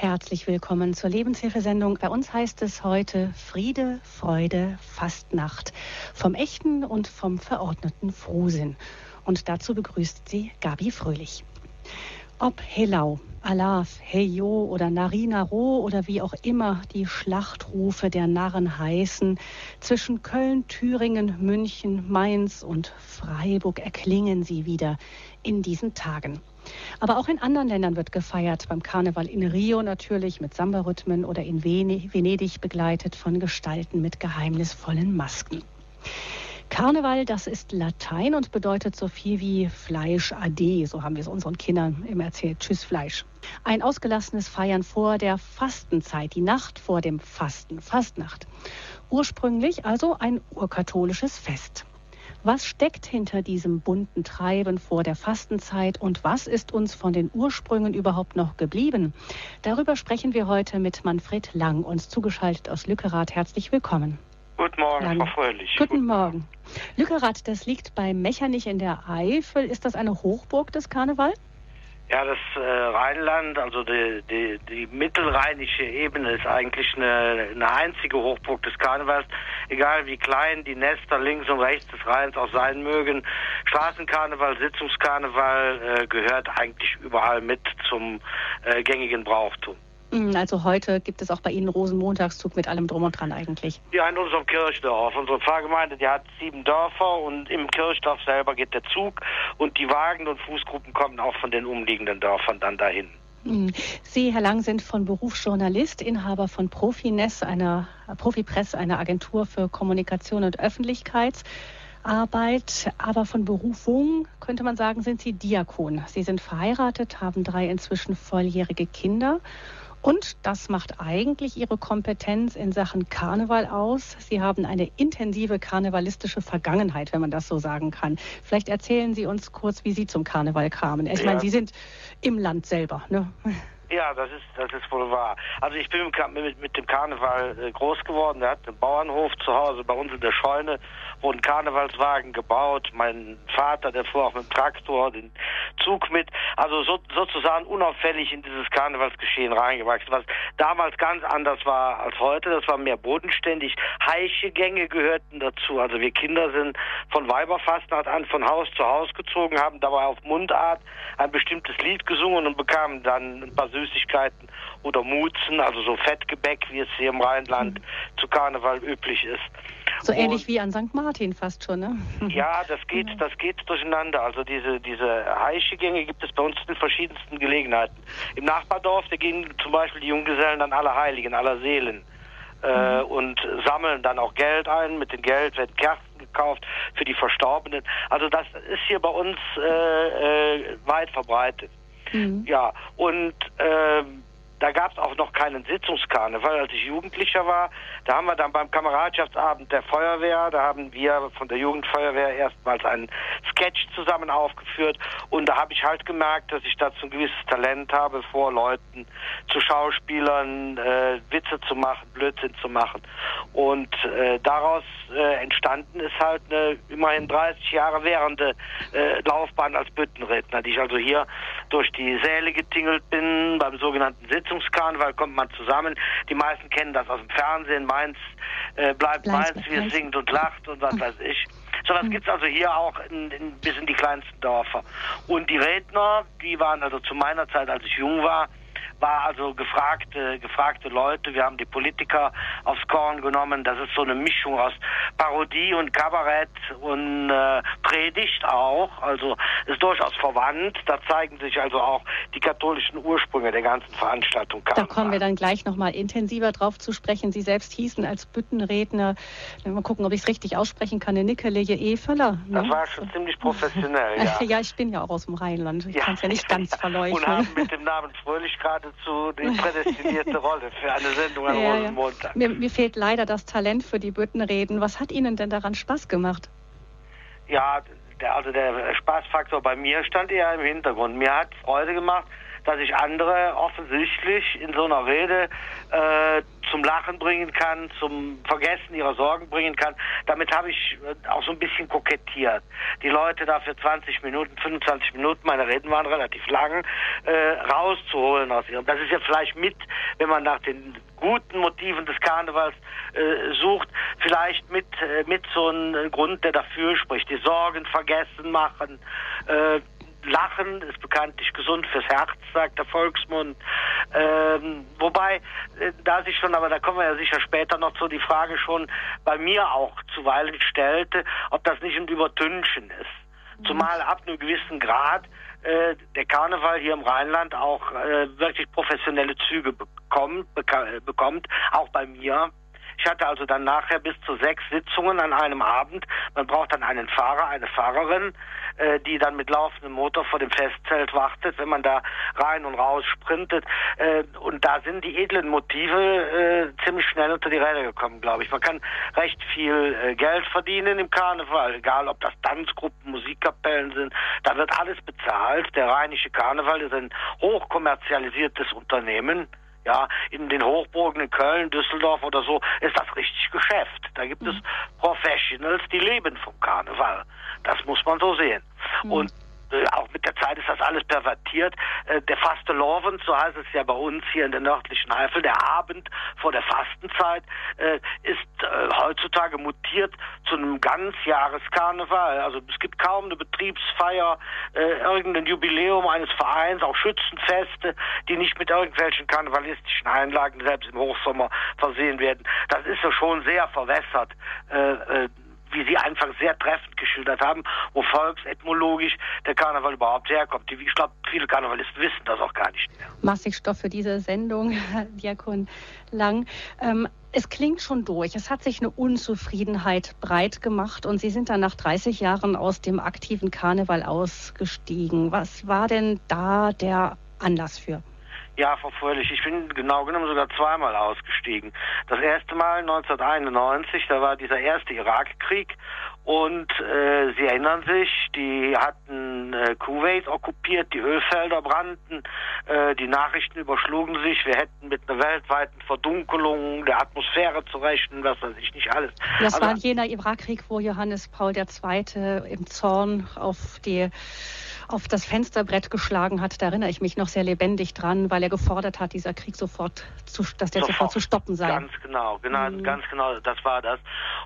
Herzlich willkommen zur Lebenshilfesendung. Bei uns heißt es heute Friede, Freude, Fastnacht. Vom echten und vom verordneten Frohsinn. Und dazu begrüßt sie Gabi Fröhlich. Ob Helau, Alaf, Heyo oder Narina Ro oder wie auch immer die Schlachtrufe der Narren heißen, zwischen Köln, Thüringen, München, Mainz und Freiburg erklingen sie wieder in diesen Tagen. Aber auch in anderen Ländern wird gefeiert. Beim Karneval in Rio natürlich mit Samba-Rhythmen oder in Venedig begleitet von Gestalten mit geheimnisvollen Masken. Karneval, das ist Latein und bedeutet so viel wie Fleisch ade. So haben wir es unseren Kindern immer erzählt. Tschüss Fleisch. Ein ausgelassenes Feiern vor der Fastenzeit, die Nacht vor dem Fasten, Fastnacht. Ursprünglich also ein urkatholisches Fest. Was steckt hinter diesem bunten Treiben vor der Fastenzeit und was ist uns von den Ursprüngen überhaupt noch geblieben? Darüber sprechen wir heute mit Manfred Lang, uns zugeschaltet aus Lückerath. Herzlich willkommen. Guten Morgen, Lang. Frau Fröhlich. Guten, Guten Morgen. Lückerath, das liegt bei Mechernich in der Eifel. Ist das eine Hochburg des Karneval? Ja, das äh, Rheinland, also die, die, die mittelrheinische Ebene ist eigentlich eine, eine einzige Hochburg des Karnevals. Egal wie klein die Nester links und rechts des Rheins auch sein mögen. Straßenkarneval, Sitzungskarneval äh, gehört eigentlich überall mit zum äh, gängigen Brauchtum. Mhm, also heute gibt es auch bei Ihnen Rosenmontagszug mit allem drum und dran eigentlich. Ja, in unserem Kirchdorf. Unsere Pfarrgemeinde, die hat sieben Dörfer und im Kirchdorf selber geht der Zug und die Wagen und Fußgruppen kommen auch von den umliegenden Dörfern dann dahin. Mhm. Sie, Herr Lang, sind von Beruf Journalist, Inhaber von Profiness, einer Profipress, einer Agentur für Kommunikation und Öffentlichkeitsarbeit. Aber von Berufung könnte man sagen, sind Sie Diakon. Sie sind verheiratet, haben drei inzwischen volljährige Kinder und das macht eigentlich Ihre Kompetenz in Sachen Karneval aus. Sie haben eine intensive karnevalistische Vergangenheit, wenn man das so sagen kann. Vielleicht erzählen Sie uns kurz, wie Sie zum Karneval kamen. Ich ja. meine, Sie sind im Land selber. Ne? Ja, das ist, das ist wohl wahr. Also ich bin mit, mit dem Karneval äh, groß geworden. Er hat einen Bauernhof zu Hause bei uns in der Scheune wurden Karnevalswagen gebaut. Mein Vater, der fuhr auch mit dem Traktor den Zug mit. Also so, sozusagen unauffällig in dieses Karnevalsgeschehen reingewachsen, was damals ganz anders war als heute. Das war mehr bodenständig. Heiche Gänge gehörten dazu. Also wir Kinder sind von Weiberfastnacht an von Haus zu Haus gezogen, haben dabei auf Mundart ein bestimmtes Lied gesungen und bekamen dann ein paar Süßigkeiten oder Mutzen, also so Fettgebäck, wie es hier im Rheinland mhm. zu Karneval üblich ist. So und, ähnlich wie an St. Martin fast schon, ne? Ja, das geht, das geht durcheinander. Also diese, diese Heischegänge gibt es bei uns in verschiedensten Gelegenheiten. Im Nachbardorf, da gehen zum Beispiel die Junggesellen an alle Heiligen, aller Seelen. Äh, mhm. und sammeln dann auch Geld ein. Mit dem Geld werden Kerzen gekauft für die Verstorbenen. Also das ist hier bei uns äh, äh, weit verbreitet. Mhm. Ja, und ähm, da gab es auch noch keinen Sitzungskarneval. Als ich Jugendlicher war, da haben wir dann beim Kameradschaftsabend der Feuerwehr, da haben wir von der Jugendfeuerwehr erstmals einen Sketch zusammen aufgeführt und da habe ich halt gemerkt, dass ich dazu ein gewisses Talent habe, vor Leuten zu Schauspielern äh, Witze zu machen, Blödsinn zu machen. Und äh, daraus äh, entstanden ist halt eine immerhin 30 Jahre währende äh, Laufbahn als Büttenredner, die ich also hier durch die Säle getingelt bin, beim sogenannten Sitzungskarneval kommt man zusammen. Die meisten kennen das aus dem Fernsehen, Mainz äh, bleibt Mainz, Mainz, wir singt und lacht und was weiß ich. So was gibt es also hier auch in, in, bis in die kleinsten Dörfer. Und die Redner, die waren also zu meiner Zeit, als ich jung war, war also gefragte, gefragte Leute. Wir haben die Politiker aufs Korn genommen. Das ist so eine Mischung aus Parodie und Kabarett und äh, Predigt auch. Also ist durchaus verwandt. Da zeigen sich also auch die katholischen Ursprünge der ganzen Veranstaltung. Da kommen wir dann gleich nochmal intensiver drauf zu sprechen. Sie selbst hießen als Büttenredner, mal gucken, ob ich es richtig aussprechen kann, Nickeleje Efeller. Ne? Das war schon ziemlich professionell, ja. ja, ich bin ja auch aus dem Rheinland. Ich ja. kann es ja nicht ganz verleugnen. Und haben mit dem Namen Fröhlich gerade geradezu die prädestinierte Rolle für eine Sendung an ja, Rosenmontag. Ja. Mir, mir, fehlt leider das Talent für die Büttenreden. Was hat Ihnen denn daran Spaß gemacht? Ja, der, also der Spaßfaktor bei mir stand eher im Hintergrund. Mir hat Freude gemacht, dass ich andere offensichtlich in so einer Rede äh, zum Lachen bringen kann, zum Vergessen ihrer Sorgen bringen kann. Damit habe ich äh, auch so ein bisschen kokettiert. Die Leute dafür 20 Minuten, 25 Minuten, meine Reden waren relativ lang, äh, rauszuholen aus ihrem. Das ist ja vielleicht mit, wenn man nach den guten Motiven des Karnevals äh, sucht, vielleicht mit, äh, mit so einem Grund, der dafür spricht. Die Sorgen vergessen machen, äh, Lachen ist bekanntlich gesund fürs Herz, sagt der Volksmund. Ähm, wobei, äh, da sich schon, aber da kommen wir ja sicher später noch zu, die Frage schon bei mir auch zuweilen stellte, ob das nicht ein Übertünchen ist. Zumal ab einem gewissen Grad äh, der Karneval hier im Rheinland auch äh, wirklich professionelle Züge bekommt, bekommt, auch bei mir. Ich hatte also dann nachher bis zu sechs Sitzungen an einem Abend. Man braucht dann einen Fahrer, eine Fahrerin, äh, die dann mit laufendem Motor vor dem Festzelt wartet, wenn man da rein und raus sprintet. Äh, und da sind die edlen Motive äh, ziemlich schnell unter die Räder gekommen, glaube ich. Man kann recht viel äh, Geld verdienen im Karneval, egal ob das Tanzgruppen, Musikkapellen sind. Da wird alles bezahlt. Der rheinische Karneval ist ein hochkommerzialisiertes Unternehmen. Ja, in den Hochburgen in Köln, Düsseldorf oder so ist das richtig Geschäft. Da gibt mhm. es Professionals, die leben vom Karneval. Das muss man so sehen. Mhm. Und auch mit der Zeit ist das alles pervertiert. Äh, der Fastelovend, so heißt es ja bei uns hier in der nördlichen Eifel, der Abend vor der Fastenzeit, äh, ist heutzutage mutiert zu einem Ganzjahreskarneval. Also es gibt kaum eine Betriebsfeier, irgendein Jubiläum eines Vereins, auch Schützenfeste, die nicht mit irgendwelchen karnevalistischen Einlagen selbst im Hochsommer versehen werden. Das ist ja schon sehr verwässert wie Sie einfach sehr treffend geschildert haben, wo volksethnologisch der Karneval überhaupt herkommt. Ich glaube, viele Karnevalisten wissen das auch gar nicht mehr. Massigstoff für diese Sendung, Diakon Lang. Ähm, es klingt schon durch. Es hat sich eine Unzufriedenheit breit gemacht und Sie sind dann nach 30 Jahren aus dem aktiven Karneval ausgestiegen. Was war denn da der Anlass für? Ja, verfreulich. Ich bin genau genommen sogar zweimal ausgestiegen. Das erste Mal 1991, da war dieser erste Irakkrieg und äh, Sie erinnern sich, die hatten äh, Kuwait okkupiert, die Ölfelder brannten, äh, die Nachrichten überschlugen sich, wir hätten mit einer weltweiten Verdunkelung der Atmosphäre zu rechnen, was weiß ich nicht alles. Das also, war jener Irakkrieg, wo Johannes Paul II. im Zorn auf die auf das Fensterbrett geschlagen hat. Da erinnere ich mich noch sehr lebendig dran, weil er gefordert hat, dieser Krieg sofort zu, dass der sofort, sofort zu stoppen sei. Ganz genau, genau, mhm. ganz genau, das war das.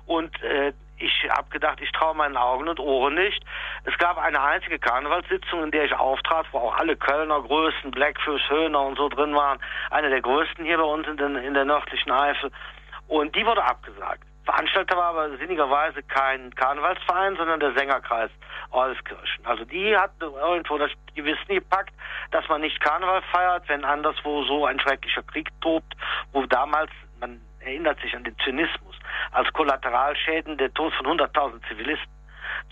Und äh, ich habe gedacht, ich traue meinen Augen und Ohren nicht. Es gab eine einzige Karnevalssitzung, in der ich auftrat, wo auch alle Kölner Größen, Blackfish, Höhner und so drin waren. Eine der größten hier bei uns in, den, in der nördlichen Eifel. Und die wurde abgesagt. Veranstalter war aber sinnigerweise kein Karnevalsverein, sondern der Sängerkreis Orleskirchen. Also die hat irgendwo das Gewissen gepackt, dass man nicht Karneval feiert, wenn anderswo so ein schrecklicher Krieg tobt, wo damals, man erinnert sich an den Zynismus, als Kollateralschäden der Tod von 100.000 Zivilisten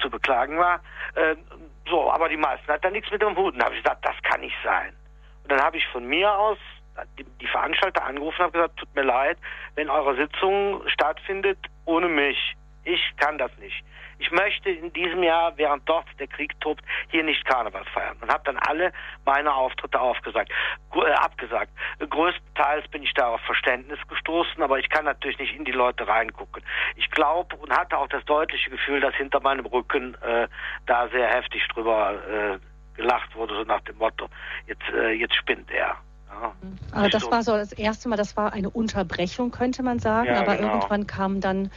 zu beklagen war. Äh, so, aber die meisten hat da nichts mit dem Hut. Da habe ich gesagt, das kann nicht sein. Und dann habe ich von mir aus die, Veranstalter angerufen und gesagt, tut mir leid, wenn eure Sitzung stattfindet ohne mich. Ich kann das nicht. Ich möchte in diesem Jahr, während dort der Krieg tobt, hier nicht Karneval feiern. Und habe dann alle meine Auftritte aufgesagt, äh, abgesagt. Größtenteils bin ich da auf Verständnis gestoßen, aber ich kann natürlich nicht in die Leute reingucken. Ich glaube und hatte auch das deutliche Gefühl, dass hinter meinem Rücken äh, da sehr heftig drüber äh, gelacht wurde, so nach dem Motto, jetzt, äh, jetzt spinnt er. Aber das war so das erste Mal, das war eine Unterbrechung, könnte man sagen. Ja, aber genau. irgendwann kam dann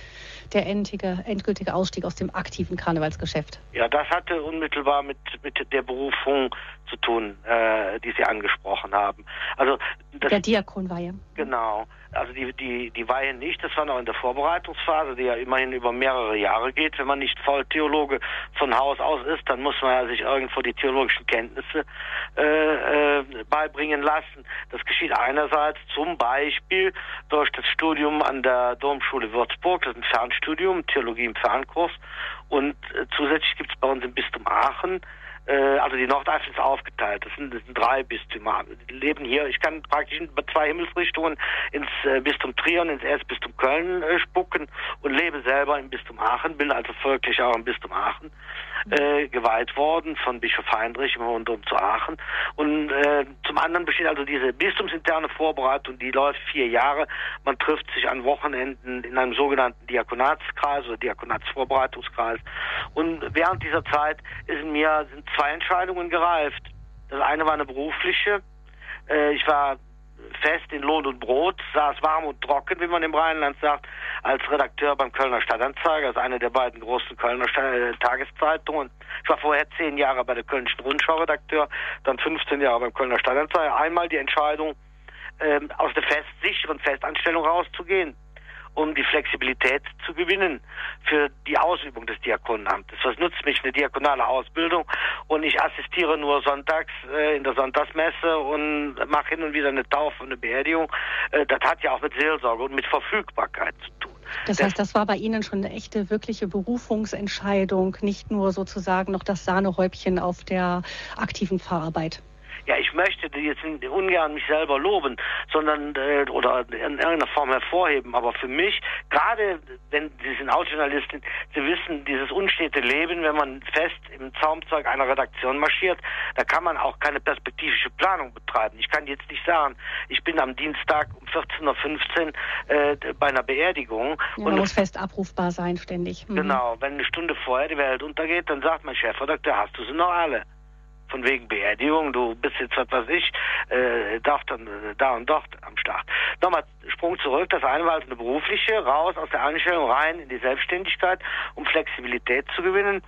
der endgültige, endgültige Ausstieg aus dem aktiven Karnevalsgeschäft. Ja, das hatte unmittelbar mit, mit der Berufung zu tun, äh, die Sie angesprochen haben. Also das, der Diakonweihe. Genau. Also die, die, die Weihe nicht, das war noch in der Vorbereitungsphase, die ja immerhin über mehrere Jahre geht. Wenn man nicht Volltheologe von Haus aus ist, dann muss man ja sich irgendwo die theologischen Kenntnisse äh, äh, beibringen lassen. Das geschieht einerseits zum Beispiel durch das Studium an der Domschule Würzburg, das ist ein Fernstudium, Theologie im Fernkurs. Und äh, zusätzlich gibt es bei uns im Bistum Aachen also die Nordeifel ist aufgeteilt. Das sind, das sind drei Bistümer. Die leben hier. Ich kann praktisch in zwei Himmelsrichtungen ins äh, Bistum Trier und ins Erzbistum Köln äh, spucken und lebe selber im Bistum Aachen, bin also folglich auch im Bistum Aachen. Äh, geweiht worden von Bischof Heinrich im Dom zu Aachen. Und äh, zum anderen besteht also diese bistumsinterne Vorbereitung, die läuft vier Jahre. Man trifft sich an Wochenenden in einem sogenannten Diakonatskreis oder Diakonatsvorbereitungskreis. Und während dieser Zeit ist mir sind zwei Entscheidungen gereift. Das eine war eine berufliche. Äh, ich war fest in Lohn und Brot, saß warm und trocken, wie man im Rheinland sagt, als Redakteur beim Kölner Stadtanzeiger, also eine der beiden großen Kölner äh, Tageszeitungen. Ich war vorher zehn Jahre bei der Kölnischen Rundschau Redakteur, dann 15 Jahre beim Kölner Stadtanzeiger. Einmal die Entscheidung, ähm, aus der fest sicheren Festanstellung rauszugehen um die Flexibilität zu gewinnen für die Ausübung des Diakonenamtes. Was nutzt mich eine diakonale Ausbildung und ich assistiere nur sonntags äh, in der Sonntagsmesse und mache hin und wieder eine Taufe und eine Beerdigung. Äh, das hat ja auch mit Seelsorge und mit Verfügbarkeit zu tun. Das heißt, das war bei Ihnen schon eine echte, wirkliche Berufungsentscheidung, nicht nur sozusagen noch das Sahnehäubchen auf der aktiven Fahrarbeit ja, ich möchte jetzt ungern mich selber loben, sondern äh, oder in irgendeiner Form hervorheben, aber für mich, gerade wenn Sie sind auch Journalistin, Sie wissen, dieses unstete Leben, wenn man fest im Zaumzeug einer Redaktion marschiert, da kann man auch keine perspektivische Planung betreiben. Ich kann jetzt nicht sagen, ich bin am Dienstag um 14.15 Uhr äh, bei einer Beerdigung. Ja, man muss fest abrufbar sein, ständig. Mhm. Genau, wenn eine Stunde vorher die Welt untergeht, dann sagt mein Chefredakteur, hast du sie noch alle? Von wegen Beerdigung, du bist jetzt, was weiß ich, äh, darf dann äh, da und dort am Start. Nochmal Sprung zurück, das eine war also eine berufliche, raus aus der Anstellung rein in die Selbstständigkeit, um Flexibilität zu gewinnen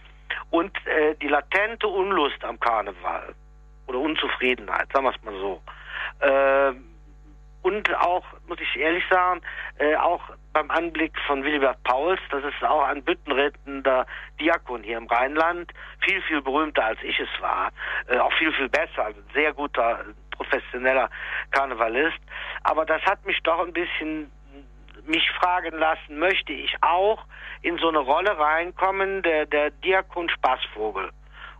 und äh, die latente Unlust am Karneval oder Unzufriedenheit, sagen wir es mal so. Äh, und auch, muss ich ehrlich sagen, äh, auch beim Anblick von Willibert Pauls, das ist auch ein büttenrettender Diakon hier im Rheinland, viel, viel berühmter als ich es war, äh, auch viel, viel besser, also sehr guter, professioneller Karnevalist. Aber das hat mich doch ein bisschen mich fragen lassen, möchte ich auch in so eine Rolle reinkommen, der, der Diakon Spaßvogel.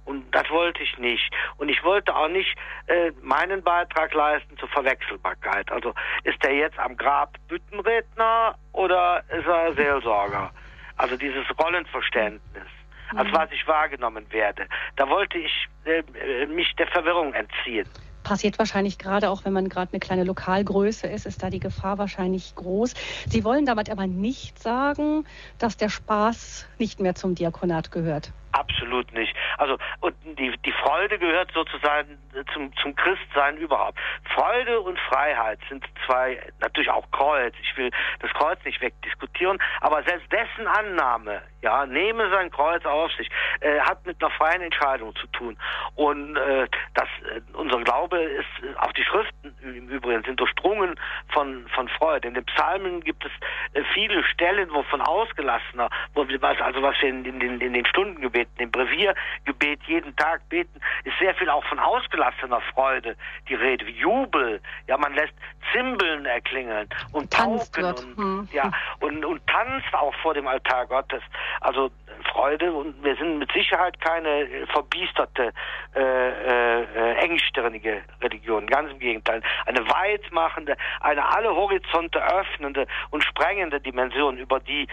Und das wollte ich nicht. Und ich wollte auch nicht äh, meinen Beitrag leisten zur Verwechselbarkeit. Also ist er jetzt am Grab Büttenredner oder ist er Seelsorger? Also dieses Rollenverständnis, als mhm. was ich wahrgenommen werde. Da wollte ich äh, mich der Verwirrung entziehen passiert wahrscheinlich gerade auch, wenn man gerade eine kleine Lokalgröße ist, ist da die Gefahr wahrscheinlich groß. Sie wollen damit aber nicht sagen, dass der Spaß nicht mehr zum Diakonat gehört. Absolut nicht. Also und die, die Freude gehört sozusagen zum, zum Christsein überhaupt. Freude und Freiheit sind zwei, natürlich auch Kreuz. Ich will das Kreuz nicht wegdiskutieren, aber selbst dessen Annahme, ja, nehme sein Kreuz auf sich, äh, hat mit einer freien Entscheidung zu tun. Und äh, das, äh, unser Glaube ist, auch die Schriften im Übrigen sind durchdrungen von, von Freude. In den Psalmen gibt es äh, viele Stellen, wo von ausgelassener, wo wir, also was wir in, in, in, in den Stundengebeten beten, im Breviergebet jeden Tag beten, ist sehr viel auch von ausgelassener Freude die Rede. Jubel, ja, man lässt Zimbeln erklingeln und Pauken und, hm. ja, und, und tanzt auch vor dem Altar Gottes. Also Freude und wir sind mit Sicherheit keine verbiesterte, äh, äh, engstirnige Religion. Ganz im Gegenteil. Eine weitmachende, eine alle Horizonte öffnende und sprengende Dimension über die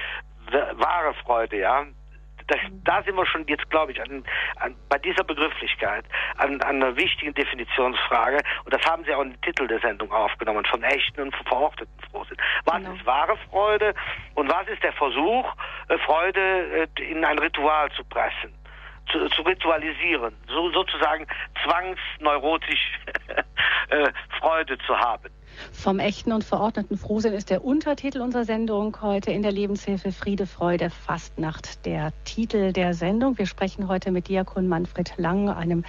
wahre Freude, ja, das, da sind wir schon jetzt, glaube ich, an, an, bei dieser Begrifflichkeit an, an, einer wichtigen Definitionsfrage. Und das haben Sie auch in den Titel der Sendung aufgenommen, von echten und verorteten Frohsinn. Was genau. ist wahre Freude und was ist der Versuch, äh, Freude äh, in ein Ritual zu pressen? Zu, zu ritualisieren, so, sozusagen zwangsneurotisch äh, Freude zu haben. Vom echten und verordneten Frohsinn ist der Untertitel unserer Sendung heute in der Lebenshilfe Friede, Freude, Fastnacht. Der Titel der Sendung. Wir sprechen heute mit Diakon Manfred Lang, einem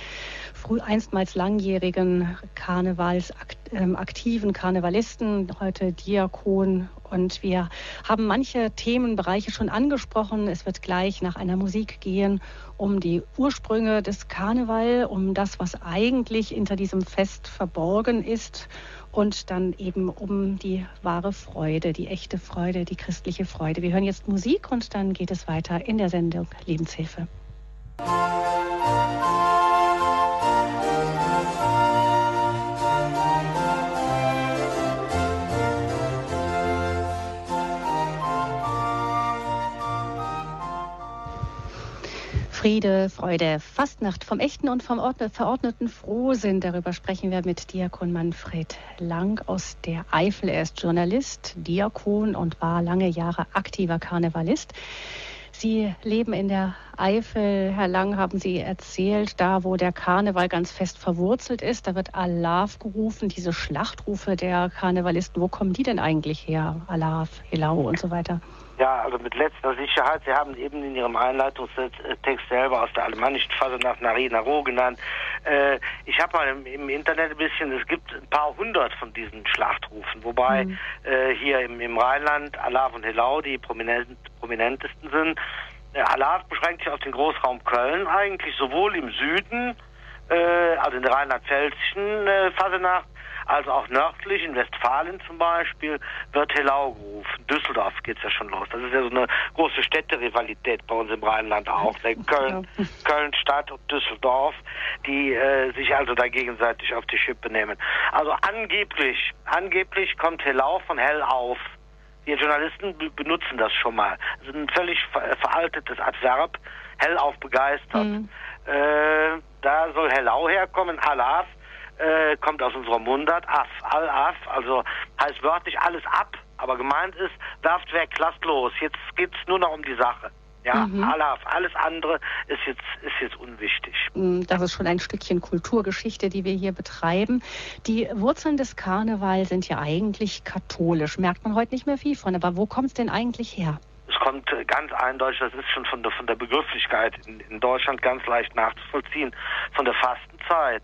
früh einstmals langjährigen Karnevalsaktiven ähm, Karnevalisten, heute Diakon. Und wir haben manche Themenbereiche schon angesprochen. Es wird gleich nach einer Musik gehen um die Ursprünge des Karneval, um das, was eigentlich hinter diesem Fest verborgen ist und dann eben um die wahre Freude, die echte Freude, die christliche Freude. Wir hören jetzt Musik und dann geht es weiter in der Sendung Lebenshilfe. Friede, Freude, Fastnacht vom echten und vom verordneten Frohsinn. Darüber sprechen wir mit Diakon Manfred Lang aus der Eifel. Er ist Journalist, Diakon und war lange Jahre aktiver Karnevalist. Sie leben in der Eifel, Herr Lang, haben Sie erzählt, da wo der Karneval ganz fest verwurzelt ist, da wird Alaf gerufen, diese Schlachtrufe der Karnevalisten. Wo kommen die denn eigentlich her? Alaf, Helau und so weiter. Ja, also mit letzter Sicherheit. Sie haben eben in Ihrem Einleitungstext selber aus der alemannischen Fassung nach Nari Naro genannt. Äh, ich habe mal im, im, Internet ein bisschen, es gibt ein paar hundert von diesen Schlachtrufen, wobei mhm. äh, hier im, im, Rheinland Alaf und Helau die prominent, prominentesten sind. Äh, Alaf beschränkt sich auf den Großraum Köln eigentlich, sowohl im Süden, äh, also in der rheinland-pfälzischen äh, Fasenacht, also auch nördlich, in Westfalen zum Beispiel, wird Helau gerufen. Düsseldorf geht es ja schon los. Das ist ja so eine große Städterivalität bei uns im Rheinland auch. Köln, Köln Stadt und Düsseldorf, die äh, sich also da gegenseitig auf die Schippe nehmen. Also angeblich, angeblich kommt Helau von hell auf. Wir Journalisten benutzen das schon mal. Das ist ein völlig veraltetes Adverb, hellauf begeistert. Mhm. Äh, da soll Hellau herkommen, Alaf äh, kommt aus unserer Mundart, af, al af, also heißt wörtlich alles ab, aber gemeint ist, werft weg, lasst los, jetzt geht's nur noch um die Sache. Ja, mhm. Alaf, alles andere ist jetzt, ist jetzt unwichtig. Mm, das ist schon ein Stückchen Kulturgeschichte, die wir hier betreiben. Die Wurzeln des Karnevals sind ja eigentlich katholisch. Merkt man heute nicht mehr viel von, aber wo kommt es denn eigentlich her? Es kommt äh, ganz eindeutig, das ist schon von der, von der Begrifflichkeit in, in Deutschland ganz leicht nachzuvollziehen, von der Fastenzeit.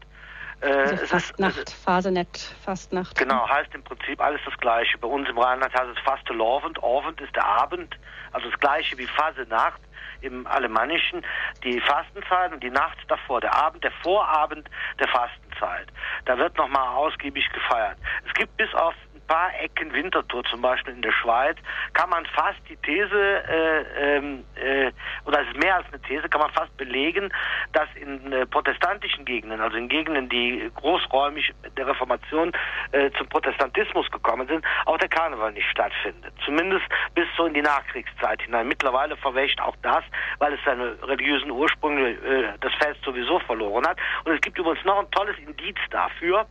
Äh, also Fastnacht, Fasenet, Fastnacht. Genau, heißt im Prinzip alles das Gleiche. Bei uns im Rheinland heißt es Fastelovend, Orvend ist der Abend, also das Gleiche wie Fasenacht im Alemannischen, die Fastenzeit und die Nacht davor, der Abend, der Vorabend der Fastenzeit. Da wird nochmal ausgiebig gefeiert. Es gibt bis auf paar Ecken Winterthur, zum Beispiel in der Schweiz, kann man fast die These, äh, ähm, äh, oder es ist mehr als eine These, kann man fast belegen, dass in äh, protestantischen Gegenden, also in Gegenden, die großräumig der Reformation äh, zum Protestantismus gekommen sind, auch der Karneval nicht stattfindet. Zumindest bis so in die Nachkriegszeit hinein. Mittlerweile verwächt auch das, weil es seine religiösen Ursprünge, äh, das Fest sowieso verloren hat. Und es gibt übrigens noch ein tolles Indiz dafür,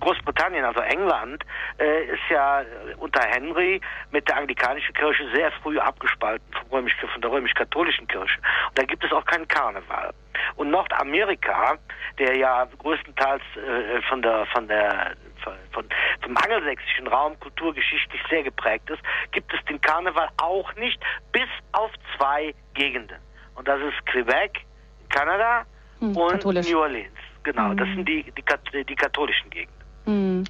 Großbritannien, also England, äh, ist ja unter Henry mit der anglikanischen Kirche sehr früh abgespalten vom römisch, von der römisch-katholischen Kirche. Und da gibt es auch keinen Karneval. Und Nordamerika, der ja größtenteils äh, von der von der von, vom angelsächsischen Raum kulturgeschichtlich sehr geprägt ist, gibt es den Karneval auch nicht, bis auf zwei Gegenden. Und das ist Quebec, Kanada hm, und katholisch. New Orleans. Genau, mhm. das sind die, die, die katholischen Gegenden. Mhm.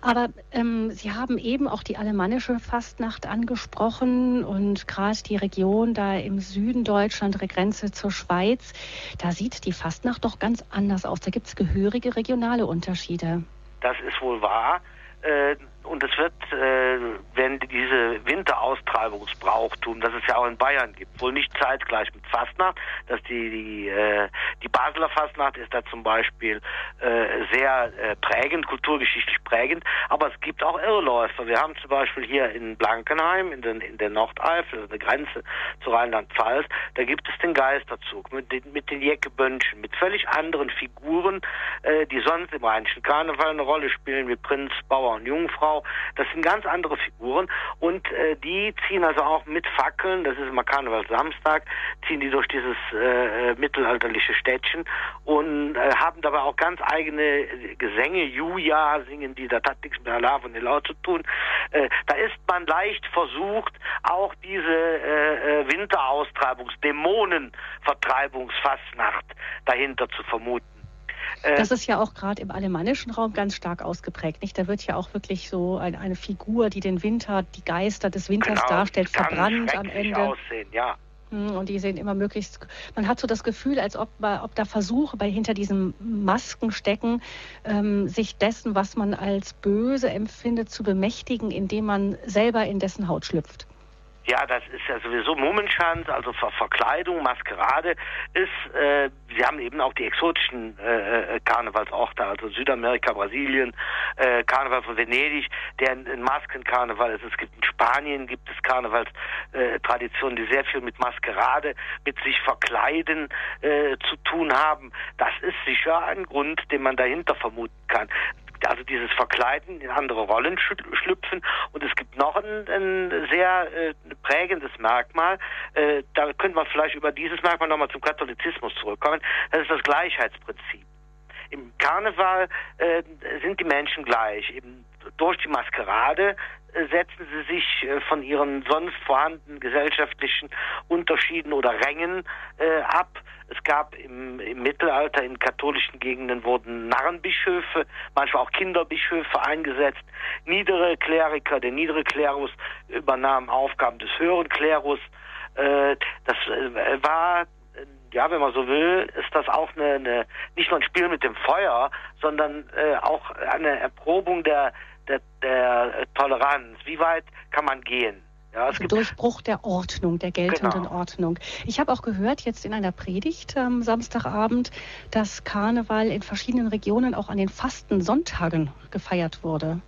Aber ähm, Sie haben eben auch die alemannische Fastnacht angesprochen und gerade die Region da im Süden Deutschland, der Grenze zur Schweiz, da sieht die Fastnacht doch ganz anders aus. Da gibt es gehörige regionale Unterschiede. Das ist wohl wahr. Äh, und es wird, äh, wenn diese Winteraustraibungsbrauchtum, das es ja auch in Bayern gibt, wohl nicht zeitgleich mit Fastnacht, dass die die, äh, die Basler Fastnacht ist da zum Beispiel äh, sehr äh, prägend, kulturgeschichtlich prägend, aber es gibt auch Irrläufer. Wir haben zum Beispiel hier in Blankenheim, in, den, in der Nordeifel, also der Grenze zu Rheinland-Pfalz, da gibt es den Geisterzug mit den, mit den Jeckebönchen, mit völlig anderen Figuren, äh, die sonst im Rheinischen Karneval eine Rolle spielen, wie Prinz, Bauer und Jungfrau das sind ganz andere Figuren und äh, die ziehen also auch mit Fackeln, das ist immer Karneval Samstag, ziehen die durch dieses äh, mittelalterliche Städtchen und äh, haben dabei auch ganz eigene Gesänge, Juja singen die, das hat nichts mit Allah und Elau zu tun. Äh, da ist man leicht versucht, auch diese äh, äh Winteraustreibungs-, Dämonenvertreibungsfastnacht dahinter zu vermuten. Äh, das ist ja auch gerade im alemannischen Raum ganz stark ausgeprägt. Nicht? Da wird ja auch wirklich so ein, eine Figur, die den Winter, die Geister des Winters genau, darstellt, verbrannt am Ende. Aussehen, ja. Hm, und die sehen immer möglichst. Man hat so das Gefühl, als ob, ob da Versuche bei hinter diesen Masken stecken, ähm, sich dessen, was man als böse empfindet, zu bemächtigen, indem man selber in dessen Haut schlüpft. Ja, das ist ja sowieso Mummenschanz, also Ver Verkleidung, Maskerade ist, äh, sie haben eben auch die exotischen äh, äh, Karnevalsorte, also Südamerika, Brasilien, äh, Karneval von Venedig, der ein, Maskenkarneval ist. Es gibt in Spanien gibt es Karnevalstraditionen, die sehr viel mit Maskerade, mit sich verkleiden äh, zu tun haben. Das ist sicher ein Grund, den man dahinter vermuten kann also dieses Verkleiden in andere Rollen schlüpfen. Und es gibt noch ein, ein sehr äh, prägendes Merkmal. Äh, da könnte man vielleicht über dieses Merkmal nochmal zum Katholizismus zurückkommen. Das ist das Gleichheitsprinzip. Im Karneval äh, sind die Menschen gleich. Eben durch die Maskerade äh, setzen sie sich äh, von ihren sonst vorhandenen gesellschaftlichen Unterschieden oder Rängen äh, ab es gab im, im Mittelalter in katholischen Gegenden wurden Narrenbischöfe, manchmal auch Kinderbischöfe eingesetzt. Niedere Kleriker, der niedere Klerus übernahm Aufgaben des höheren Klerus. Äh, das äh, war ja, wenn man so will, ist das auch eine, eine nicht nur ein Spiel mit dem Feuer, sondern äh, auch eine Erprobung der, der, der Toleranz. Wie weit kann man gehen? Ja, also Durchbruch der Ordnung, der geltenden genau. Ordnung. Ich habe auch gehört jetzt in einer Predigt am Samstagabend, dass Karneval in verschiedenen Regionen auch an den Fastensonntagen gefeiert wurde.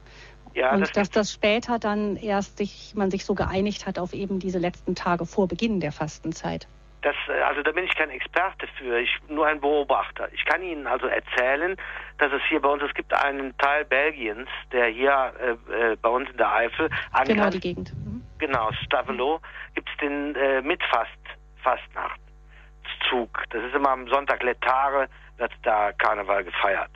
Ja, und das dass das später dann erst sich, man sich so geeinigt hat auf eben diese letzten Tage vor Beginn der Fastenzeit. Das, äh, also da bin ich kein Experte für, ich nur ein Beobachter. Ich kann Ihnen also erzählen, dass es hier bei uns, es gibt einen Teil Belgiens, der hier äh, äh, bei uns in der Eifel angrenzt. Genau, die Gegend. Mhm. Genau, Stavelot gibt es den äh, Mitfast, Fastnachtszug. Das ist immer am Sonntag Letare, wird da Karneval gefeiert.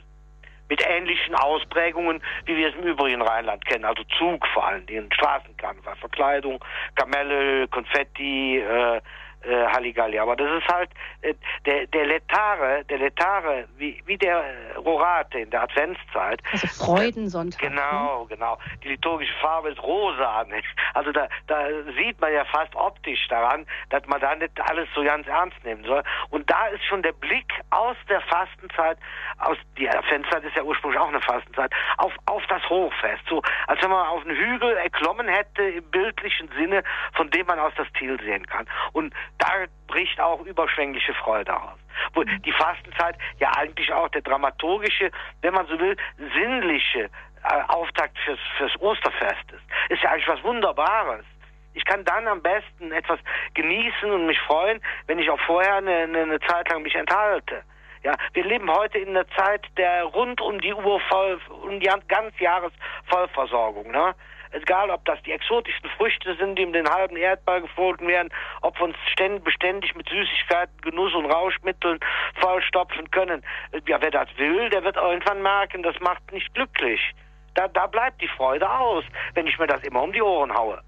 Mit ähnlichen Ausprägungen, wie wir es im übrigen Rheinland kennen, also Zug vor allen Dingen, Straßenkarneval, Verkleidung, Kamelle, Konfetti, äh, äh, Halligalli. Aber das ist halt äh, der, der Letare, der Letare, wie, wie der Rorate in der Adventszeit. Also Freudensonntag. Genau, ne? genau. Die liturgische Farbe ist rosa. Nicht? Also da, da sieht man ja fast optisch daran, dass man da nicht alles so ganz ernst nehmen soll. Und da ist schon der Blick aus der Fastenzeit, aus die Adventszeit ist ja ursprünglich auch eine Fastenzeit, auf, auf das Hochfest. So, als wenn man auf einen Hügel erklommen hätte im bildlichen Sinne, von dem man aus das Ziel sehen kann. Und da bricht auch überschwängliche Freude aus. Wo die Fastenzeit ja eigentlich auch der dramaturgische, wenn man so will, sinnliche äh, Auftakt fürs, fürs Osterfest ist. Ist ja eigentlich was Wunderbares. Ich kann dann am besten etwas genießen und mich freuen, wenn ich auch vorher eine, eine, Zeit lang mich enthalte. Ja, wir leben heute in einer Zeit der rund um die Uhr voll, um die ganzjahres Vollversorgung. Ne? Egal ob das die exotischsten Früchte sind, die um den halben Erdball geflogen werden, ob wir uns ständig, beständig mit Süßigkeiten, Genuss und Rauschmitteln vollstopfen können. Ja, wer das will, der wird irgendwann merken, das macht nicht glücklich. Da, da bleibt die Freude aus, wenn ich mir das immer um die Ohren haue.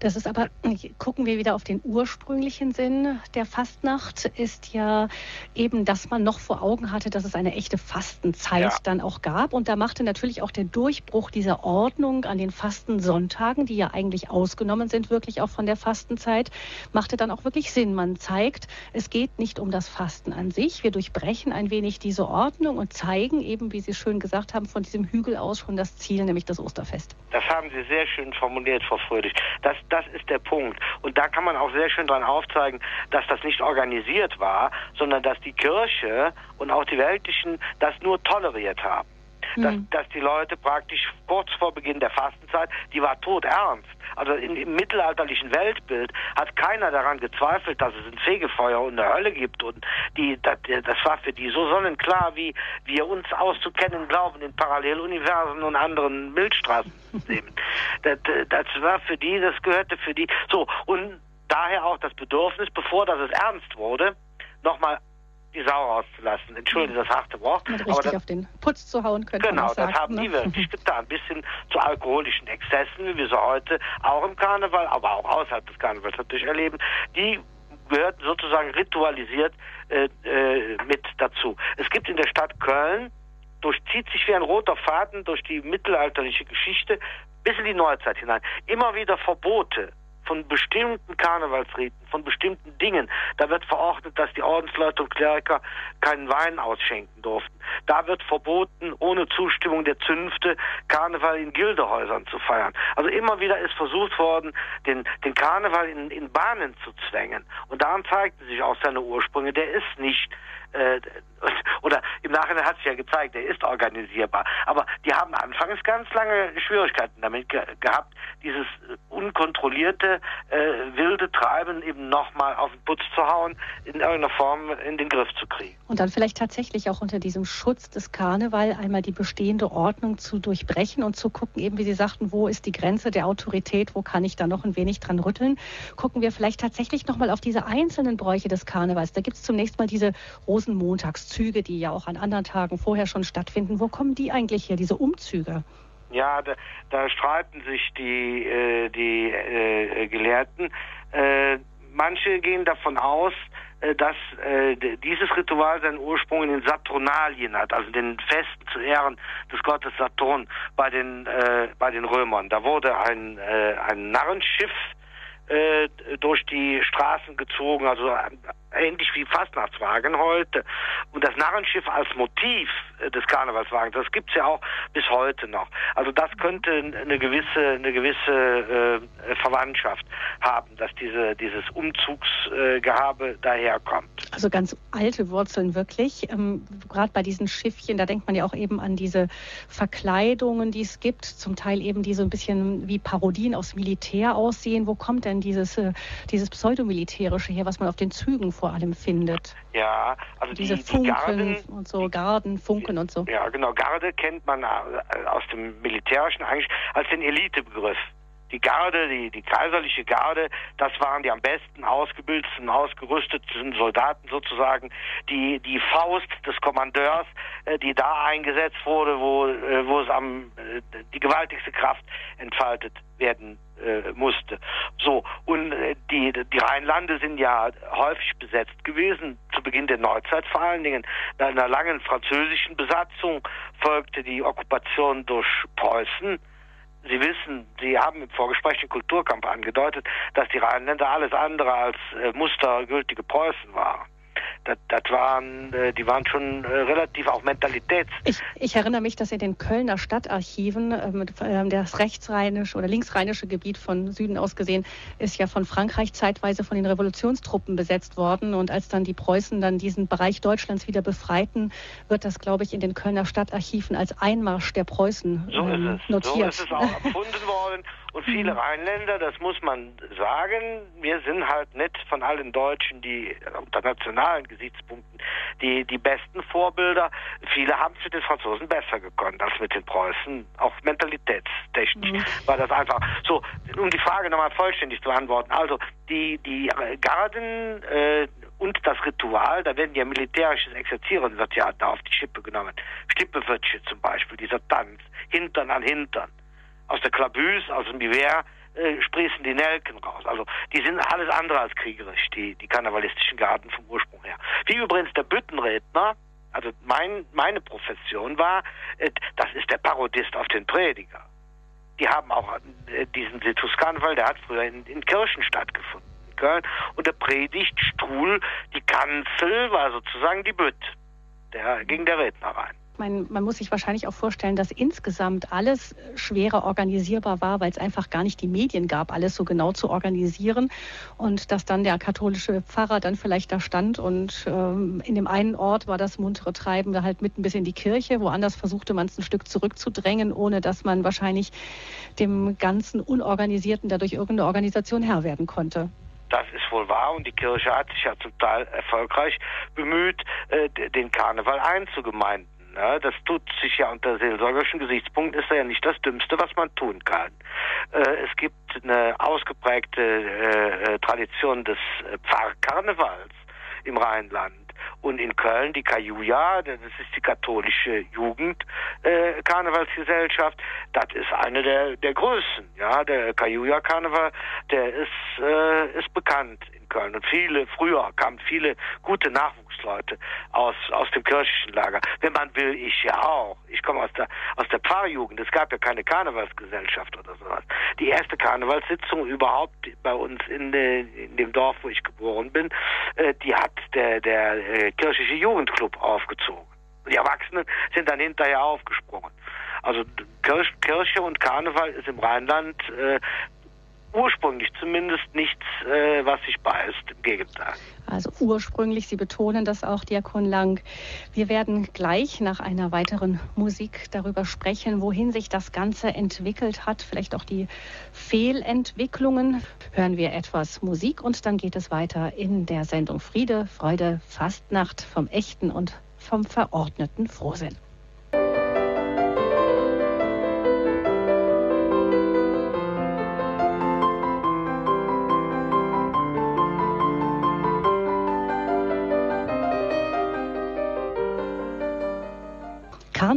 Das ist aber, gucken wir wieder auf den ursprünglichen Sinn der Fastnacht, ist ja eben, dass man noch vor Augen hatte, dass es eine echte Fastenzeit ja. dann auch gab. Und da machte natürlich auch der Durchbruch dieser Ordnung an den Fastensonntagen, die ja eigentlich ausgenommen sind, wirklich auch von der Fastenzeit, machte dann auch wirklich Sinn. Man zeigt, es geht nicht um das Fasten an sich. Wir durchbrechen ein wenig diese Ordnung und zeigen eben, wie Sie schön gesagt haben, von diesem Hügel aus schon das Ziel, nämlich das Osterfest. Das haben Sie sehr schön formuliert, Frau Fröhlich. Das das ist der Punkt. Und da kann man auch sehr schön dran aufzeigen, dass das nicht organisiert war, sondern dass die Kirche und auch die Weltlichen das nur toleriert haben. Dass, mhm. dass die Leute praktisch kurz vor Beginn der Fastenzeit, die war todernst. Also in, im mittelalterlichen Weltbild hat keiner daran gezweifelt, dass es ein Fegefeuer und eine Hölle gibt. Und die, das, das war für die so sonnenklar, wie wir uns auszukennen glauben in Paralleluniversen und anderen Milchstraßensystemen. das, das war für die, das gehörte für die. So, und daher auch das Bedürfnis, bevor das es ernst wurde, nochmal die Sau rauszulassen. Entschuldigung, das harte Wort. Mit richtig das, auf den Putz zu hauen könnte Genau, das sagen, haben ne? die wirklich getan. Bis hin zu alkoholischen Exzessen, wie wir sie heute auch im Karneval, aber auch außerhalb des Karnevals natürlich erleben. Die gehört sozusagen ritualisiert äh, äh, mit dazu. Es gibt in der Stadt Köln, durchzieht sich wie ein roter Faden durch die mittelalterliche Geschichte bis in die Neuzeit hinein, immer wieder Verbote von bestimmten Karnevalsriten von bestimmten Dingen. Da wird verordnet, dass die Ordensleute und Kleriker keinen Wein ausschenken durften. Da wird verboten, ohne Zustimmung der Zünfte Karneval in Gildehäusern zu feiern. Also immer wieder ist versucht worden, den, den Karneval in, in Bahnen zu zwängen. Und daran zeigten sich auch seine Ursprünge. Der ist nicht äh, oder im Nachhinein hat sich ja gezeigt, der ist organisierbar. Aber die haben anfangs ganz lange Schwierigkeiten damit ge gehabt, dieses unkontrollierte, äh, wilde Treiben eben nochmal auf den Putz zu hauen, in irgendeiner Form in den Griff zu kriegen. Und dann vielleicht tatsächlich auch unter diesem Schutz des Karneval einmal die bestehende Ordnung zu durchbrechen und zu gucken, eben wie Sie sagten, wo ist die Grenze der Autorität, wo kann ich da noch ein wenig dran rütteln. Gucken wir vielleicht tatsächlich nochmal auf diese einzelnen Bräuche des Karnevals. Da gibt es zunächst mal diese Rosenmontagszüge, die ja auch an anderen Tagen vorher schon stattfinden. Wo kommen die eigentlich her, diese Umzüge? Ja, da, da streiten sich die, äh, die äh, Gelehrten. Äh, manche gehen davon aus, äh, dass äh, dieses Ritual seinen Ursprung in den Saturnalien hat, also den Festen zu Ehren des Gottes Saturn bei den äh, bei den Römern. Da wurde ein äh, ein Narrenschiff äh, durch die Straßen gezogen, also ähnlich wie Fastnachtswagen heute. Und das Narrenschiff als Motiv äh, des Karnevalswagens, das gibt's ja auch bis heute noch. Also das könnte eine gewisse, eine gewisse äh, Verwandtschaft haben, dass diese, dieses Umzugsgehabe äh, daherkommt. Also ganz alte Wurzeln wirklich. Ähm, Gerade bei diesen Schiffchen, da denkt man ja auch eben an diese Verkleidungen, die es gibt, zum Teil eben die so ein bisschen wie Parodien aufs Militär aussehen. Wo kommt denn dieses, äh, dieses Pseudomilitärische her, was man auf den Zügen vor allem findet. Ja, also diese die, Funken die Garden, und so, Garden, Funken und so. Ja, genau. Garde kennt man äh, aus dem Militärischen eigentlich als den Elitebegriff. Die Garde, die, die kaiserliche Garde, das waren die am besten ausgebildeten, ausgerüsteten Soldaten sozusagen, die, die Faust des Kommandeurs, äh, die da eingesetzt wurde, wo, äh, wo es am, die gewaltigste Kraft entfaltet werden äh, musste. So, und äh, die, die Rheinlande sind ja häufig besetzt gewesen, zu Beginn der Neuzeit vor allen Dingen. Nach einer langen französischen Besatzung folgte die Okkupation durch Preußen. Sie wissen, Sie haben im Vorgespräch den Kulturkampf angedeutet, dass die Rheinländer alles andere als äh, mustergültige Preußen waren das, das waren, äh, die waren schon äh, relativ auch Mentalitäts. Ich, ich, erinnere mich, dass in den Kölner Stadtarchiven ähm, äh, das rechtsrheinische oder linksrheinische Gebiet von Süden aus gesehen ist ja von Frankreich zeitweise von den Revolutionstruppen besetzt worden und als dann die Preußen dann diesen Bereich Deutschlands wieder befreiten, wird das, glaube ich, in den Kölner Stadtarchiven als Einmarsch der Preußen so ähm, notiert. So ist es auch erfunden worden und viele mhm. Rheinländer, das muss man sagen, wir sind halt nicht von allen Deutschen, die unter nationalen Gesichtspunkten die, die besten Vorbilder. Viele haben es mit den Franzosen besser gekonnt als mit den Preußen, auch mentalitätstechnisch mhm. war das einfach. So, um die Frage nochmal vollständig zu beantworten. Also, die, die Garden, äh, und das Ritual, da werden ja militärisches Exerzieren wird ja da auf die Schippe genommen. Stippewürtsche zum Beispiel, dieser Tanz, Hintern an Hintern aus der Klabüs, aus dem Biver, äh, sprießen die Nelken raus. Also die sind alles andere als kriegerisch, die, die karnevalistischen Garten vom Ursprung her. Wie übrigens der Büttenredner, also mein, meine Profession war, äh, das ist der Parodist auf den Prediger. Die haben auch äh, diesen Situskarneval, der hat früher in, in Kirchen stattgefunden, in Köln. Und der Predigtstuhl, die Kanzel war sozusagen die Bütt. Der ging der Redner rein meine, man muss sich wahrscheinlich auch vorstellen, dass insgesamt alles schwerer organisierbar war, weil es einfach gar nicht die Medien gab, alles so genau zu organisieren. Und dass dann der katholische Pfarrer dann vielleicht da stand und ähm, in dem einen Ort war das muntere Treiben da halt mitten bis in die Kirche, woanders versuchte man es ein Stück zurückzudrängen, ohne dass man wahrscheinlich dem ganzen Unorganisierten dadurch irgendeine Organisation Herr werden konnte. Das ist wohl wahr und die Kirche hat sich ja zum Teil erfolgreich bemüht, äh, den Karneval einzugemeinden. Ja, das tut sich ja unter seelsorgerischen Gesichtspunkten, ist ja nicht das Dümmste, was man tun kann. Äh, es gibt eine ausgeprägte äh, Tradition des äh, Pfarrkarnevals im Rheinland. Und in Köln die Kajuja, das ist die katholische Jugendkarnevalsgesellschaft, äh, das ist eine der, der Größen. Ja, der Kajuja-Karneval, der ist, äh, ist bekannt Köln. Und viele, früher kamen viele gute Nachwuchsleute aus, aus dem kirchlichen Lager. Wenn man will, ich ja auch. Ich komme aus der, aus der Pfarrjugend. Es gab ja keine Karnevalsgesellschaft oder sowas. Die erste Karnevalssitzung überhaupt bei uns in, in dem Dorf, wo ich geboren bin, äh, die hat der, der äh, kirchliche Jugendclub aufgezogen. Die Erwachsenen sind dann hinterher aufgesprungen. Also Kirche und Karneval ist im Rheinland äh, ursprünglich zumindest nichts, äh, was sich beißt. Im Gegenteil. Also ursprünglich, Sie betonen das auch, Diakon Lang. Wir werden gleich nach einer weiteren Musik darüber sprechen, wohin sich das Ganze entwickelt hat, vielleicht auch die Fehlentwicklungen. Hören wir etwas Musik und dann geht es weiter in der Sendung Friede, Freude, Fastnacht vom echten und vom verordneten Frohsinn.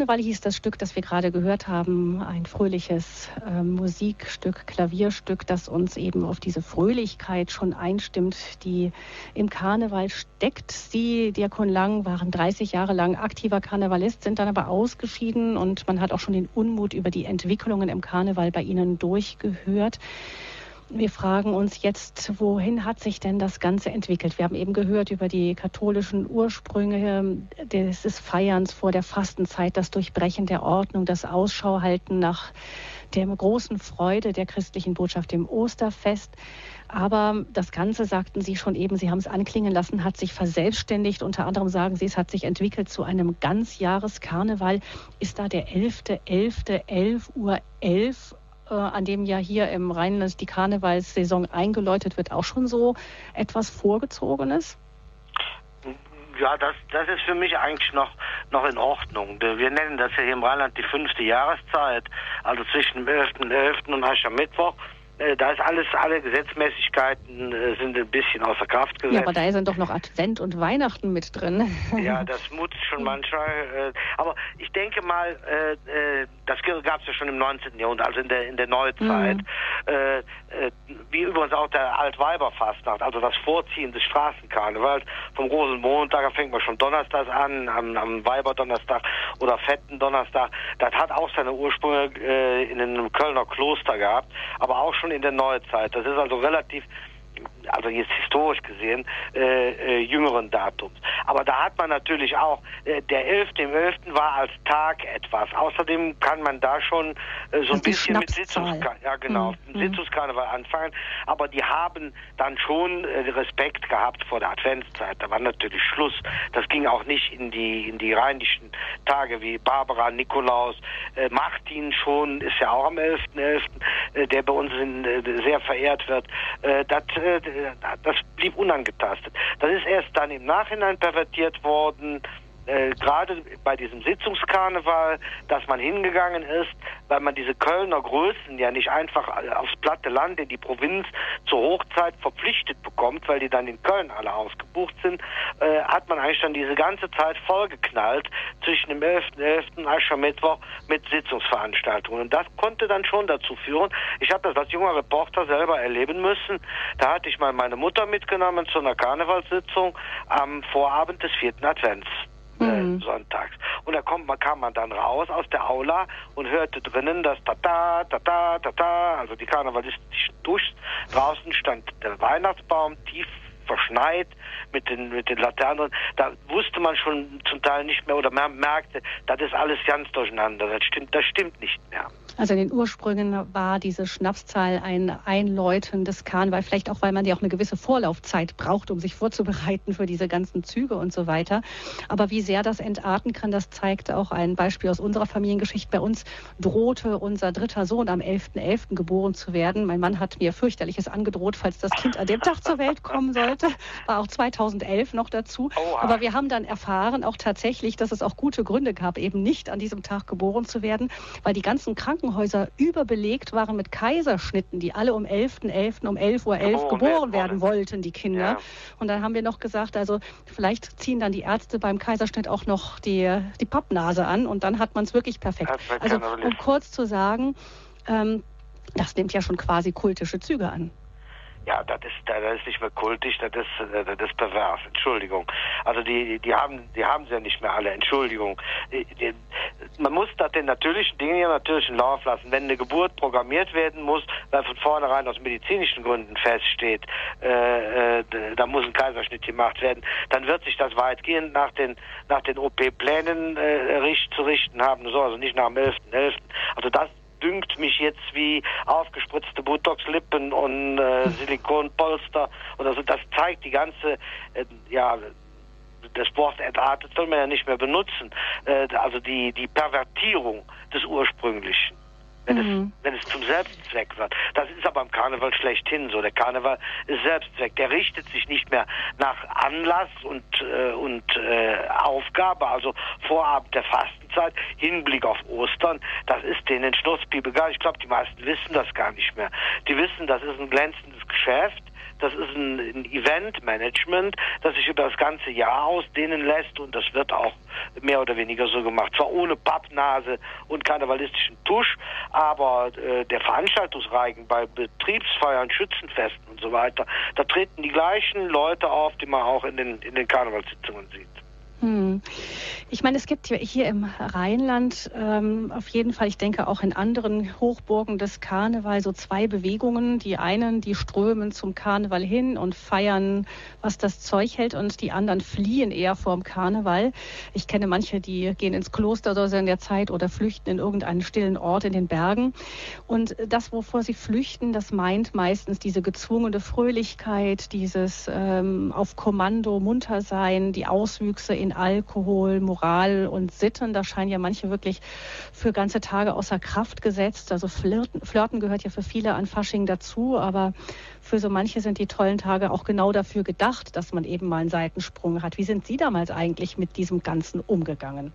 Karneval hieß das Stück, das wir gerade gehört haben, ein fröhliches äh, Musikstück, Klavierstück, das uns eben auf diese Fröhlichkeit schon einstimmt, die im Karneval steckt. Sie, Diakon Lang, waren 30 Jahre lang aktiver Karnevalist, sind dann aber ausgeschieden und man hat auch schon den Unmut über die Entwicklungen im Karneval bei Ihnen durchgehört. Wir fragen uns jetzt, wohin hat sich denn das Ganze entwickelt? Wir haben eben gehört über die katholischen Ursprünge des Feierns vor der Fastenzeit, das Durchbrechen der Ordnung, das Ausschauhalten nach der großen Freude der christlichen Botschaft im Osterfest. Aber das Ganze, sagten Sie schon eben, Sie haben es anklingen lassen, hat sich verselbstständigt. Unter anderem sagen Sie, es hat sich entwickelt zu einem Ganzjahreskarneval. Ist da der 11.11. 11. 11 Uhr 11 äh, an dem ja hier im Rheinland die Karnevalssaison eingeläutet wird, auch schon so etwas Vorgezogenes? Ja, das, das ist für mich eigentlich noch, noch in Ordnung. Wir nennen das ja hier im Rheinland die fünfte Jahreszeit, also zwischen dem 11.11. .11. und Aschermittwoch. Äh, da ist alles, alle Gesetzmäßigkeiten äh, sind ein bisschen außer Kraft gesetzt. Ja, aber da sind doch noch Advent und Weihnachten mit drin. ja, das mutzt schon manchmal. Äh, aber ich denke mal, das gab es ja schon im 19. Jahrhundert, also in der, in der Neuzeit. Mhm. wie übrigens auch der Altweiberfastnacht, also das Vorziehen des Straßenkarnevals. Vom großen Montag fängt man schon Donnerstags an, am, am Weiberdonnerstag oder Fetten Donnerstag. Das hat auch seine Ursprünge in einem Kölner Kloster gehabt, aber auch schon in der Neuzeit. Das ist also relativ also jetzt historisch gesehen, äh, äh, jüngeren Datums. Aber da hat man natürlich auch, äh, der 11. im 11. war als Tag etwas. Außerdem kann man da schon äh, so ein bisschen mit Sitzungskarneval, ja genau, mhm. Sitzungskarneval anfangen. Aber die haben dann schon äh, Respekt gehabt vor der Adventszeit. Da war natürlich Schluss. Das ging auch nicht in die in die rheinischen Tage wie Barbara, Nikolaus, äh, Martin schon, ist ja auch am 11.11., .11., äh, der bei uns in, äh, sehr verehrt wird. Äh, das äh, das blieb unangetastet. Das ist erst dann im Nachhinein pervertiert worden, äh, gerade bei diesem Sitzungskarneval, dass man hingegangen ist, weil man diese Kölner Größen ja nicht einfach aufs platte Land in die Provinz zur Hochzeit verpflichtet bekommt, weil die dann in Köln alle ausgebucht sind, äh, hat man eigentlich dann diese ganze Zeit vollgeknallt zwischen dem 11.11. .11. Aschermittwoch mit Sitzungsveranstaltungen. Und das konnte dann schon dazu führen, ich habe das als junger Reporter selber erleben müssen, da hatte ich mal meine Mutter mitgenommen zu einer Karnevalssitzung am Vorabend des vierten Advents mhm. sonntags. Und da kommt man, kam man dann raus aus der Aula und hörte drinnen das Tata, Tata, Tata, also die karnevalistischen Dusch. Draußen stand der Weihnachtsbaum tief verschneit mit den, mit den Laternen. Da wusste man schon zum Teil nicht mehr oder man merkte, das ist alles ganz durcheinander. Das stimmt, das stimmt nicht mehr. Also in den Ursprüngen war diese Schnapszahl ein Einläuten des Karneval, vielleicht auch, weil man ja auch eine gewisse Vorlaufzeit braucht, um sich vorzubereiten für diese ganzen Züge und so weiter. Aber wie sehr das entarten kann, das zeigt auch ein Beispiel aus unserer Familiengeschichte. Bei uns drohte unser dritter Sohn am 11.11. .11. geboren zu werden. Mein Mann hat mir fürchterliches angedroht, falls das Kind an dem Tag zur Welt kommen sollte. War auch 2011 noch dazu. Aber wir haben dann erfahren, auch tatsächlich, dass es auch gute Gründe gab, eben nicht an diesem Tag geboren zu werden, weil die ganzen Kranken Krankenhäuser überbelegt waren mit Kaiserschnitten, die alle um 11.11. .11. um 11.11 Uhr .11 geboren werden wollten, die Kinder. Ja. Und dann haben wir noch gesagt, also vielleicht ziehen dann die Ärzte beim Kaiserschnitt auch noch die, die Pappnase an und dann hat man es wirklich perfekt. Also um kurz zu sagen, ähm, das nimmt ja schon quasi kultische Züge an. Ja, das ist, das ist nicht mehr kultisch, das ist, äh, das ist pervers. Entschuldigung. Also die, die haben, die haben sie ja nicht mehr alle. Entschuldigung. Man muss das den natürlichen Dingen ja natürlichen Lauf lassen. Wenn eine Geburt programmiert werden muss, weil von vornherein aus medizinischen Gründen feststeht, äh, äh, da muss ein Kaiserschnitt gemacht werden, dann wird sich das weitgehend nach den, nach den OP-Plänen äh, zu richten haben. So, also nicht nach dem 11.11. .11. Also das dünkt mich jetzt wie aufgespritzte Botox-Lippen und äh, Silikonpolster oder so. Das zeigt die ganze, äh, ja, das Wort entartet soll man ja nicht mehr benutzen. Äh, also die, die Pervertierung des Ursprünglichen. Wenn, mhm. es, wenn es zum Selbstzweck wird. Das ist aber im Karneval schlechthin so. Der Karneval ist Selbstzweck. Der richtet sich nicht mehr nach Anlass und, äh, und äh, Aufgabe, also Vorabend der Fastenzeit, Hinblick auf Ostern. Das ist denen Schnurzpiepe gar Ich glaube, die meisten wissen das gar nicht mehr. Die wissen, das ist ein glänzendes Geschäft das ist ein, ein Eventmanagement, das sich über das ganze Jahr ausdehnen lässt und das wird auch mehr oder weniger so gemacht. Zwar ohne Pappnase und karnevalistischen Tusch, aber äh, der Veranstaltungsreigen bei Betriebsfeiern, Schützenfesten und so weiter, da treten die gleichen Leute auf, die man auch in den, in den Karnevalssitzungen sieht. Hm. Ich meine, es gibt hier im Rheinland ähm, auf jeden Fall, ich denke auch in anderen Hochburgen des Karneval so zwei Bewegungen. Die einen, die strömen zum Karneval hin und feiern, was das Zeug hält, und die anderen fliehen eher vorm Karneval. Ich kenne manche, die gehen ins Kloster oder so in der Zeit oder flüchten in irgendeinen stillen Ort in den Bergen. Und das, wovor sie flüchten, das meint meistens diese gezwungene Fröhlichkeit, dieses ähm, auf Kommando munter sein, die Auswüchse in Alkohol, Moral und Sitten. Da scheinen ja manche wirklich für ganze Tage außer Kraft gesetzt. Also Flirten, Flirten gehört ja für viele an Fasching dazu, aber für so manche sind die tollen Tage auch genau dafür gedacht, dass man eben mal einen Seitensprung hat. Wie sind Sie damals eigentlich mit diesem Ganzen umgegangen?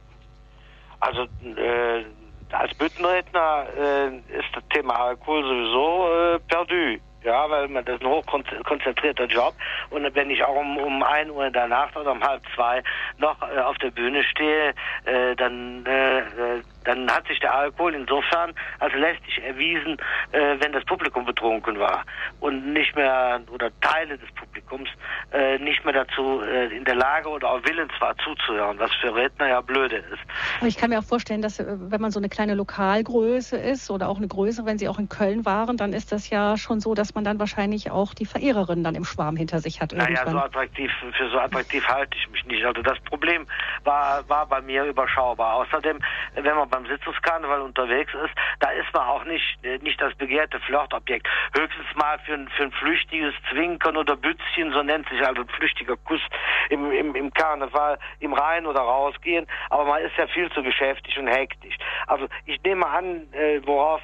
Also äh, als Büttenredner äh, ist das Thema Alkohol sowieso äh, perdu. Ja, weil man das ist ein hochkonzentrierter Job. Und wenn ich auch um, um ein Uhr Nacht oder um halb zwei noch äh, auf der Bühne stehe, äh, dann äh, äh dann hat sich der Alkohol insofern als lästig erwiesen, äh, wenn das Publikum betrunken war und nicht mehr oder Teile des Publikums äh, nicht mehr dazu äh, in der Lage oder auch willens war zuzuhören, was für Redner ja blöde ist. Aber ich kann mir auch vorstellen, dass äh, wenn man so eine kleine Lokalgröße ist oder auch eine größere, wenn Sie auch in Köln waren, dann ist das ja schon so, dass man dann wahrscheinlich auch die Verehrerin dann im Schwarm hinter sich hat. Irgendwann. Naja, so attraktiv, für so attraktiv halte ich mich nicht. Also das Problem war, war bei mir überschaubar. Außerdem, wenn man beim Sitzungskarneval unterwegs ist, da ist man auch nicht, äh, nicht das begehrte Flirtobjekt. Höchstens mal für ein, für ein flüchtiges Zwinkern oder Bützchen, so nennt sich also ein flüchtiger Kuss im, im, im Karneval, im Rein- oder Rausgehen. Aber man ist ja viel zu geschäftig und hektisch. Also ich nehme an, äh, worauf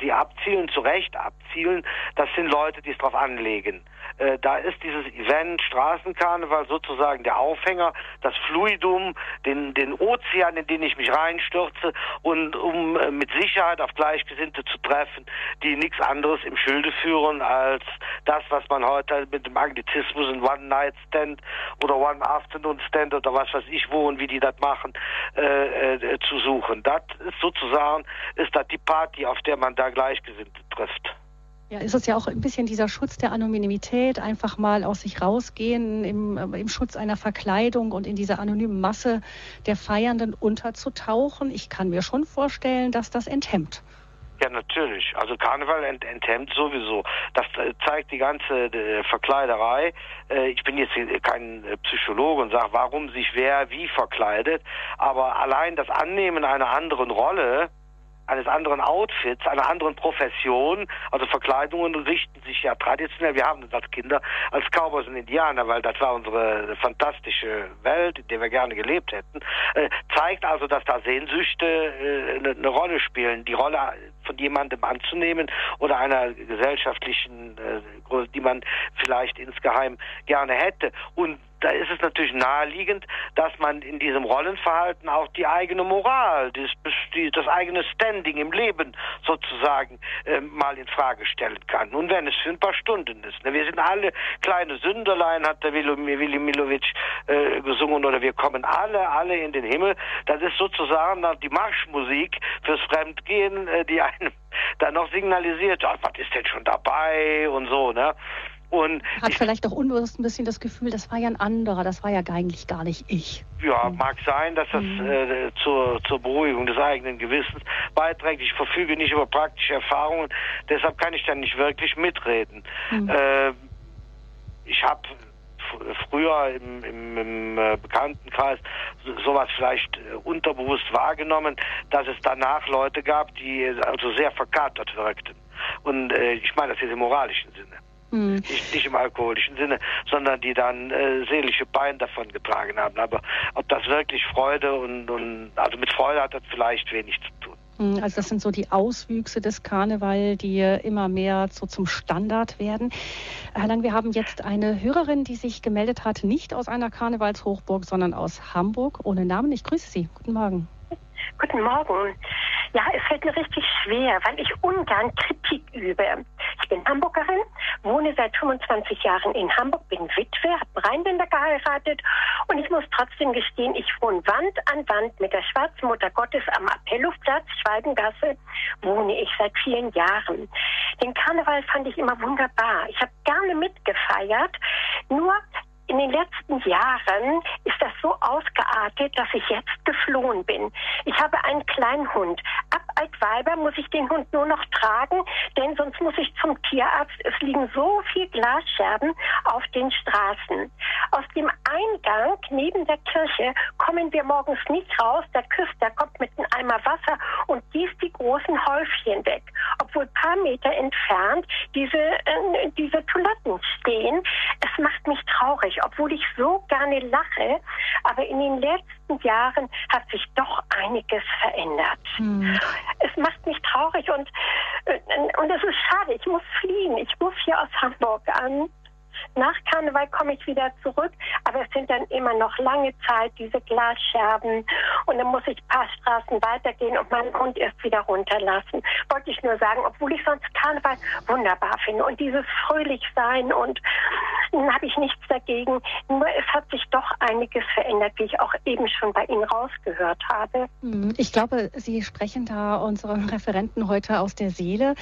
sie abzielen, zu Recht abzielen, das sind Leute, die es drauf anlegen. Äh, da ist dieses Event Straßenkarneval sozusagen der Aufhänger, das Fluidum, den, den Ozean, in den ich mich reinstürze und um äh, mit Sicherheit auf Gleichgesinnte zu treffen, die nichts anderes im Schilde führen als das, was man heute mit dem Anglizismus ein One-Night-Stand oder One-Afternoon-Stand oder was weiß ich wo und wie die das machen, äh, äh, zu suchen. Das ist sozusagen, ist das die Party, auf der man da Gleichgesinnte trifft. Ja, ist es ja auch ein bisschen dieser Schutz der Anonymität, einfach mal aus sich rausgehen, im, äh, im Schutz einer Verkleidung und in dieser anonymen Masse der Feiernden unterzutauchen. Ich kann mir schon vorstellen, dass das enthemmt. Ja, natürlich. Also Karneval ent enthemmt sowieso. Das äh, zeigt die ganze äh, Verkleiderei. Ich bin jetzt kein Psychologe und sage, warum sich wer wie verkleidet. Aber allein das Annehmen einer anderen Rolle, eines anderen Outfits, einer anderen Profession. Also Verkleidungen richten sich ja traditionell. Wir haben das als Kinder als Cowboys und Indianer, weil das war unsere fantastische Welt, in der wir gerne gelebt hätten. Äh, zeigt also, dass da Sehnsüchte äh, eine, eine Rolle spielen. Die Rolle von jemandem anzunehmen oder einer gesellschaftlichen, äh, die man vielleicht insgeheim gerne hätte. Und da ist es natürlich naheliegend, dass man in diesem Rollenverhalten auch die eigene Moral, das, das eigene Standing im Leben sozusagen äh, mal in Frage stellen kann. Nun, wenn es für ein paar Stunden ist. Ne? Wir sind alle kleine Sünderlein, hat der Willi Milovic äh, gesungen, oder wir kommen alle, alle in den Himmel. Das ist sozusagen die Marschmusik fürs Fremdgehen, äh, die einem dann noch signalisiert, oh, was ist denn schon dabei und so, ne? Und Hat vielleicht auch unbewusst ein bisschen das Gefühl, das war ja ein anderer, das war ja eigentlich gar nicht ich. Ja, mhm. mag sein, dass das mhm. äh, zur, zur Beruhigung des eigenen Gewissens beiträgt. Ich verfüge nicht über praktische Erfahrungen, deshalb kann ich dann nicht wirklich mitreden. Mhm. Äh, ich habe früher im, im, im äh, Bekanntenkreis sowas vielleicht äh, unterbewusst wahrgenommen, dass es danach Leute gab, die äh, also sehr verkatert wirkten. Und äh, ich meine das jetzt im moralischen Sinne. Mhm. Nicht, nicht, im alkoholischen Sinne, sondern die dann äh, seelische Pein davon getragen haben. Aber ob das wirklich Freude und, und also mit Freude hat das vielleicht wenig zu tun. Hm, also das sind so die Auswüchse des Karneval, die immer mehr so zum Standard werden. Herr Lang, wir haben jetzt eine Hörerin, die sich gemeldet hat, nicht aus einer Karnevalshochburg, sondern aus Hamburg, ohne Namen. Ich grüße Sie. Guten Morgen. Guten Morgen. Ja, es fällt mir richtig schwer, weil ich ungern Kritik übe. Ich bin Hamburgerin, wohne seit 25 Jahren in Hamburg, bin Witwe, habe Rheinländer geheiratet und ich muss trotzdem gestehen, ich wohne Wand an Wand mit der Schwarzen Mutter Gottes am Appellhofplatz, Schwalbengasse, wohne ich seit vielen Jahren. Den Karneval fand ich immer wunderbar. Ich habe gerne mitgefeiert, nur in den letzten Jahren ist das so ausgeartet, dass ich jetzt geflohen bin. Ich habe einen kleinen Hund. Ab Altweiber muss ich den Hund nur noch tragen, denn sonst muss ich zum Tierarzt. Es liegen so viel Glasscherben auf den Straßen. Aus dem Eingang neben der Kirche kommen wir morgens nicht raus. Der Küster kommt mit einem Eimer Wasser und gießt die großen Häufchen weg. Obwohl ein paar Meter entfernt diese, äh, diese Toiletten stehen. Es macht mich traurig traurig, obwohl ich so gerne lache. Aber in den letzten Jahren hat sich doch einiges verändert. Hm. Es macht mich traurig und, äh, und es ist schade. Ich muss fliehen. Ich muss hier aus Hamburg an nach Karneval komme ich wieder zurück, aber es sind dann immer noch lange Zeit diese Glasscherben und dann muss ich ein paar Straßen weitergehen und meinen Hund erst wieder runterlassen. Wollte ich nur sagen, obwohl ich sonst Karneval wunderbar finde und dieses Fröhlichsein und dann habe ich nichts dagegen. Nur es hat sich doch einiges verändert, wie ich auch eben schon bei Ihnen rausgehört habe. Hm, ich glaube, Sie sprechen da unseren Referenten heute aus der Seele.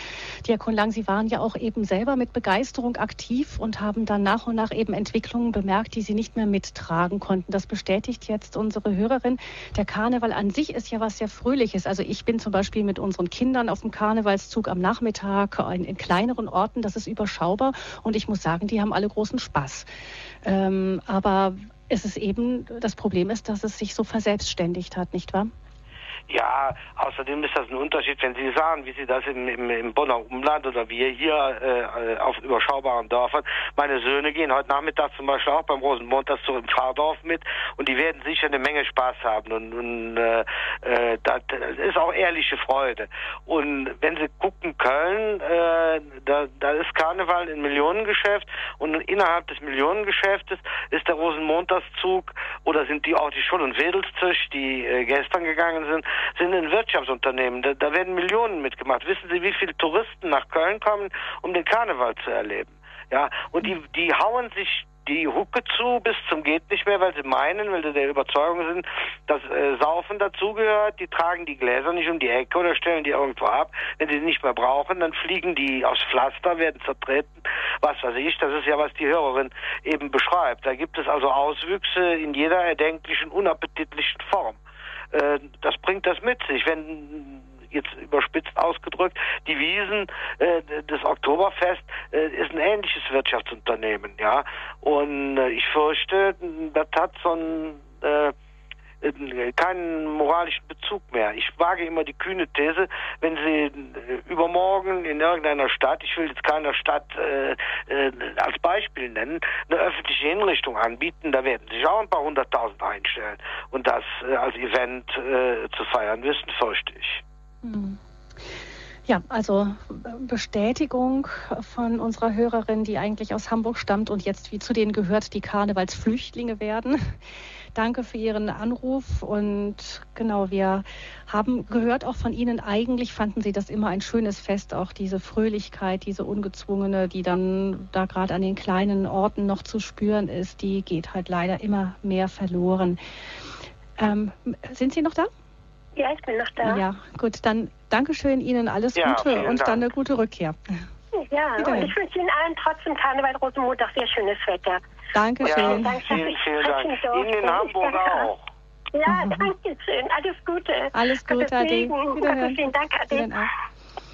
Diakon Lang, Sie waren ja auch eben selber mit Begeisterung aktiv und haben dann nach und nach eben Entwicklungen bemerkt, die Sie nicht mehr mittragen konnten. Das bestätigt jetzt unsere Hörerin. Der Karneval an sich ist ja was sehr Fröhliches. Also ich bin zum Beispiel mit unseren Kindern auf dem Karnevalszug am Nachmittag in, in kleineren Orten. Das ist überschaubar und ich muss sagen, die haben alle großen Spaß. Ähm, aber es ist eben, das Problem ist, dass es sich so verselbstständigt hat, nicht wahr? Ja, außerdem ist das ein Unterschied, wenn Sie sagen, wie Sie das im, im, im Bonner Umland oder wir hier äh, auf überschaubaren Dörfern. Meine Söhne gehen heute Nachmittag zum Beispiel auch beim Rosenmontagszug im Pfarrdorf mit und die werden sicher eine Menge Spaß haben und, und äh, äh, das, ist auch ehrliche Freude. Und wenn Sie gucken, Köln, äh, da, da ist Karneval ein Millionengeschäft und innerhalb des Millionengeschäftes ist der Rosenmontagszug oder sind die auch die Schul- und Wedelszüch, die äh, gestern gegangen sind, sind ein Wirtschaftsunternehmen. Da, da werden Millionen mitgemacht. Wissen Sie, wie viele Touristen nach Köln kommen, um den Karneval zu erleben? Ja, und die, die hauen sich die Hucke zu bis zum geht nicht mehr, weil sie meinen, weil sie der Überzeugung sind, dass äh, Saufen dazugehört. Die tragen die Gläser nicht um die Ecke oder stellen die irgendwo ab. Wenn sie nicht mehr brauchen, dann fliegen die aufs Pflaster, werden zertreten. Was weiß ich. Das ist ja, was die Hörerin eben beschreibt. Da gibt es also Auswüchse in jeder erdenklichen, unappetitlichen Form. Äh, das bringt das mit sich. Wenn jetzt überspitzt ausgedrückt, die Wiesen äh, des Oktoberfest äh, ist ein ähnliches Wirtschaftsunternehmen, ja. Und äh, ich fürchte, das hat so ein äh, keinen moralischen Bezug mehr. Ich wage immer die kühne These, wenn Sie äh, übermorgen in irgendeiner Stadt, ich will jetzt keiner Stadt äh, äh, als Beispiel nennen, eine öffentliche Hinrichtung anbieten, da werden sich auch ein paar hunderttausend einstellen. Und das äh, als Event äh, zu feiern wissen, fürchte ich. Hm. Ja, also Bestätigung von unserer Hörerin, die eigentlich aus Hamburg stammt und jetzt wie zu denen gehört, die Karnevalsflüchtlinge werden. Danke für Ihren Anruf und genau, wir haben gehört auch von Ihnen, eigentlich fanden Sie das immer ein schönes Fest, auch diese Fröhlichkeit, diese ungezwungene, die dann da gerade an den kleinen Orten noch zu spüren ist, die geht halt leider immer mehr verloren. Ähm, sind Sie noch da? Ja, ich bin noch da. Ja, gut, dann Dankeschön Ihnen, alles ja, Gute und Dank. dann eine gute Rückkehr. Ja, und ich wünsche Ihnen allen trotzdem Karneval Rosenmontag sehr schönes Wetter. Dankeschön. Ja, danke, vielen, vielen Dank. Ihnen in Hamburg auch. Ja, danke schön. Alles Gute. Alles Gute, Ade. Vielen Dank, Ade.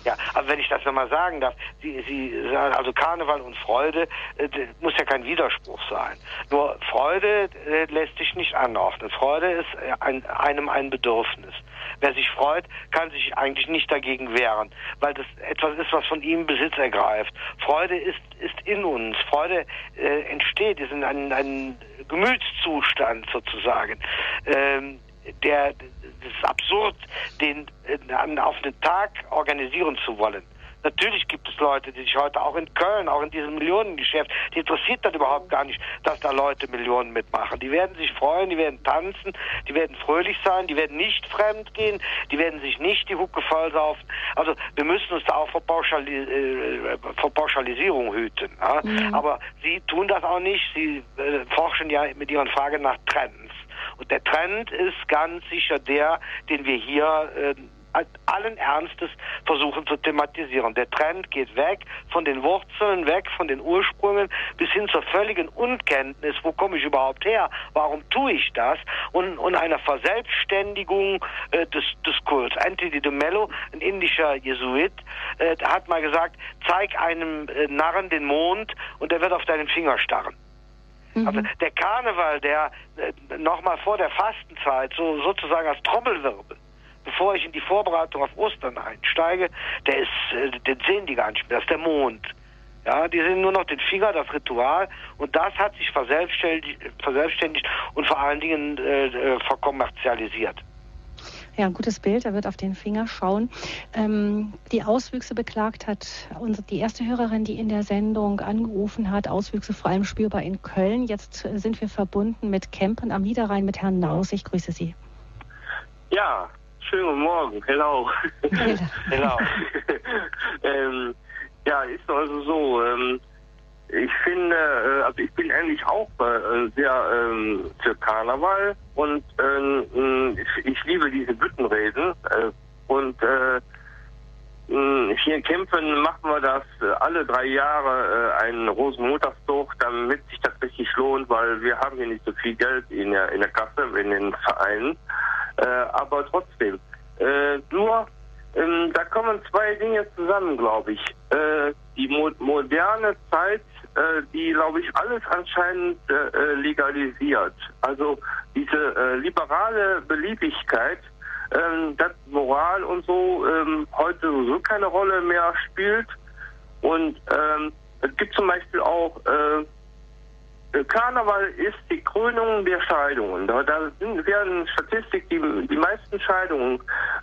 Ja, aber wenn ich das nochmal sagen darf, Sie, Sie sagen, also Karneval und Freude äh, muss ja kein Widerspruch sein. Nur Freude äh, lässt sich nicht anordnen. Freude ist äh, ein, einem ein Bedürfnis. Wer sich freut, kann sich eigentlich nicht dagegen wehren, weil das etwas ist, was von ihm Besitz ergreift. Freude ist, ist in uns. Freude äh, entsteht, ist in einem, einem Gemütszustand sozusagen. Ähm, der, das ist absurd, den äh, auf einen Tag organisieren zu wollen. Natürlich gibt es Leute, die sich heute auch in Köln, auch in diesem Millionengeschäft, die interessiert das überhaupt gar nicht, dass da Leute Millionen mitmachen. Die werden sich freuen, die werden tanzen, die werden fröhlich sein, die werden nicht fremd gehen, die werden sich nicht die Hucke vollsaufen. Also wir müssen uns da auch vor, Pauschali äh, vor Pauschalisierung hüten. Ja? Mhm. Aber sie tun das auch nicht. Sie äh, forschen ja mit ihren Fragen nach Trends. Und der Trend ist ganz sicher der, den wir hier äh, allen Ernstes versuchen zu thematisieren. Der Trend geht weg von den Wurzeln, weg von den Ursprüngen bis hin zur völligen Unkenntnis, wo komme ich überhaupt her, warum tue ich das und, und einer Verselbstständigung äh, des, des Kults. Anthony de Mello, ein indischer Jesuit, äh, hat mal gesagt, zeig einem äh, Narren den Mond und er wird auf deinen Finger starren. Mhm. Also der Karneval, der äh, nochmal vor der Fastenzeit so sozusagen als Trommelwirbel bevor ich in die Vorbereitung auf Ostern einsteige, der ist, äh, den sehen die gar nicht mehr, das ist der Mond. Ja, die sehen nur noch den Finger, das Ritual und das hat sich verselbstständigt, verselbstständigt und vor allen Dingen äh, äh verkommerzialisiert. Ja, ein gutes Bild, er wird auf den Finger schauen. Ähm, die Auswüchse beklagt hat unsere, die erste Hörerin, die in der Sendung angerufen hat, Auswüchse vor allem spürbar in Köln. Jetzt sind wir verbunden mit Kempen am Niederrhein mit Herrn Naus. Ich grüße Sie. Ja, Schönen guten Morgen, hello. hello. ähm, ja, ist also so, ähm, ich finde, äh, also ich bin eigentlich auch äh, sehr ähm, für Karneval und ähm, ich, ich, liebe diese Büttenreden äh, und äh, hier in Kempfen machen wir das alle drei Jahre äh, einen Rosenmontagszug, damit sich das richtig lohnt, weil wir haben hier nicht so viel Geld in der, in der Kasse, in den Vereinen. Äh, aber trotzdem, äh, nur ähm, da kommen zwei Dinge zusammen, glaube ich. Äh, die mo moderne Zeit, die, glaube ich, alles anscheinend äh, legalisiert. Also diese äh, liberale Beliebigkeit, ähm, dass Moral und so ähm, heute sowieso keine Rolle mehr spielt. Und ähm, es gibt zum Beispiel auch äh, äh, Karneval ist die Krönung der Scheidungen. Da, da sind, werden Statistik die, die meisten Scheidungen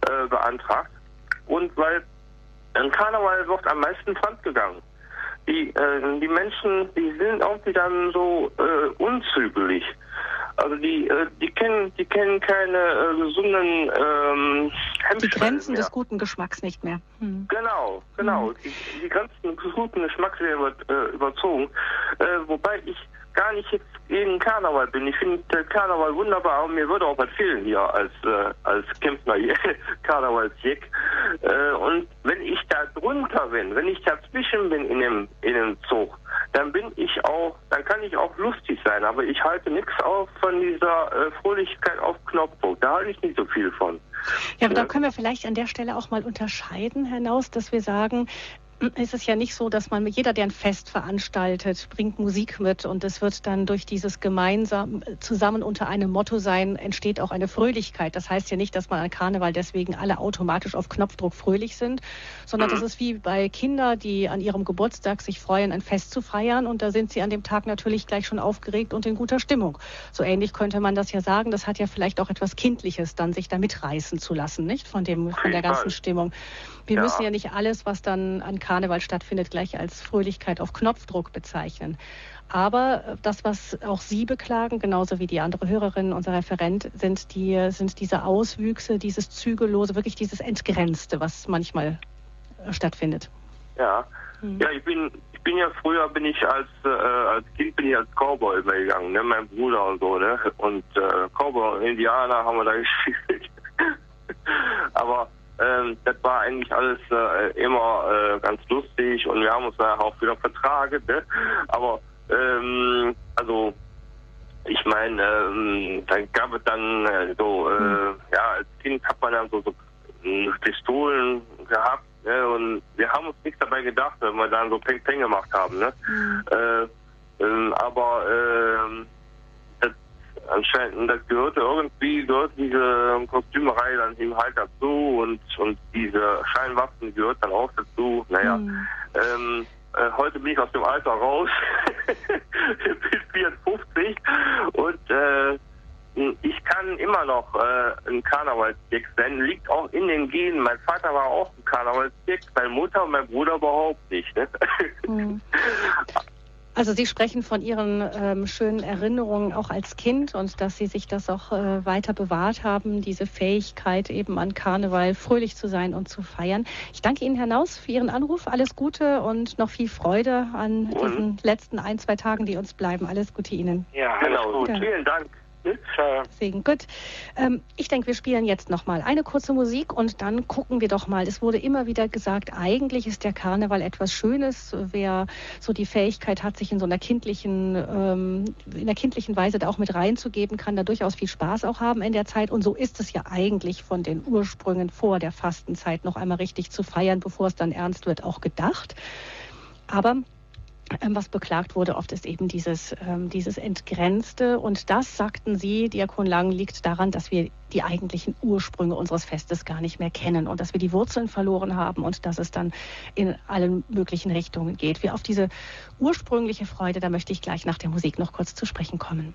äh, beantragt. Und weil in Karneval wird am meisten fremdgegangen. Die, äh, die Menschen, die sind irgendwie dann so äh, unzügelig. Also die, äh, die kennen, die kennen keine äh, gesunden ähm, Die Grenzen mehr. des guten Geschmacks nicht mehr. Hm. Genau, genau. Hm. Die, die Grenzen des guten Geschmacks werden über, äh, überzogen. Äh, wobei ich gar nicht jetzt gegen Karneval bin. Ich finde Karneval wunderbar und mir würde auch was fehlen hier als, äh, als Kämpfer Karnevalsjäck. Äh, und wenn ich da drunter bin, wenn ich dazwischen bin in dem, in dem Zug, dann bin ich auch, dann kann ich auch lustig sein, aber ich halte nichts auf von dieser äh, Fröhlichkeit auf Knopfdruck. Da halte ich nicht so viel von. Ja, aber da können wir vielleicht an der Stelle auch mal unterscheiden, Herr Naus, dass wir sagen, ist es ja nicht so, dass man jeder, der ein Fest veranstaltet, bringt Musik mit und es wird dann durch dieses gemeinsam zusammen unter einem Motto sein, entsteht auch eine Fröhlichkeit. Das heißt ja nicht, dass man an Karneval deswegen alle automatisch auf Knopfdruck fröhlich sind, sondern das ist wie bei Kindern, die an ihrem Geburtstag sich freuen, ein Fest zu feiern und da sind sie an dem Tag natürlich gleich schon aufgeregt und in guter Stimmung. So ähnlich könnte man das ja sagen. Das hat ja vielleicht auch etwas Kindliches, dann sich da mitreißen zu lassen, nicht von dem, von der ganzen Stimmung. Wir ja. müssen ja nicht alles, was dann an Karneval stattfindet, gleich als Fröhlichkeit auf Knopfdruck bezeichnen. Aber äh, das, was auch Sie beklagen, genauso wie die andere Hörerin, unser Referent, sind, die, sind diese Auswüchse, dieses Zügellose, wirklich dieses Entgrenzte, was manchmal äh, stattfindet. Ja, hm. ja, ich bin, ich bin ja früher bin ich als äh, als Kind bin ich als Cowboy übergegangen, ne, mein Bruder und so, ne, und äh, Cowboy und Indianer haben wir da gespielt. Aber ähm, das war eigentlich alles äh, immer äh, ganz lustig und wir haben uns da auch wieder vertragen, ne? Aber ähm, also ich meine, ähm, dann gab es dann äh, so, äh, hm. ja, als Kind hat man dann so, so Pistolen gehabt, ne? Und wir haben uns nichts dabei gedacht, wenn wir dann so Peng Peng gemacht haben, ne? Mhm. Aber äh, das anscheinend, das gehörte irgendwie, gehört diese Kostümerei dann eben halt dazu und und diese Scheinwaffen gehört dann auch dazu. Naja. Mhm. Ähm, äh, heute bin ich aus dem Alter raus, bin 54 und äh, ich kann immer noch äh, ein Karnevalstick sein. Liegt auch in den Genen. Mein Vater war auch ein Karnevalstick, meine Mutter und mein Bruder überhaupt nicht. Ne? Mhm. Also Sie sprechen von Ihren ähm, schönen Erinnerungen auch als Kind und dass Sie sich das auch äh, weiter bewahrt haben, diese Fähigkeit eben an Karneval fröhlich zu sein und zu feiern. Ich danke Ihnen, Herr Naus, für Ihren Anruf. Alles Gute und noch viel Freude an diesen letzten ein, zwei Tagen, die uns bleiben. Alles Gute Ihnen. Ja, genau. Gut. Vielen Dank. Gut. Ähm, ich denke, wir spielen jetzt noch mal eine kurze Musik und dann gucken wir doch mal. Es wurde immer wieder gesagt, eigentlich ist der Karneval etwas Schönes. Wer so die Fähigkeit hat, sich in so einer kindlichen, ähm, in der kindlichen Weise da auch mit reinzugeben, kann da durchaus viel Spaß auch haben in der Zeit. Und so ist es ja eigentlich von den Ursprüngen vor der Fastenzeit noch einmal richtig zu feiern, bevor es dann ernst wird, auch gedacht. Aber was beklagt wurde oft, ist eben dieses, ähm, dieses Entgrenzte. Und das, sagten Sie, Diakon Lang, liegt daran, dass wir die eigentlichen Ursprünge unseres Festes gar nicht mehr kennen und dass wir die Wurzeln verloren haben und dass es dann in allen möglichen Richtungen geht. Wie auf diese ursprüngliche Freude, da möchte ich gleich nach der Musik noch kurz zu sprechen kommen.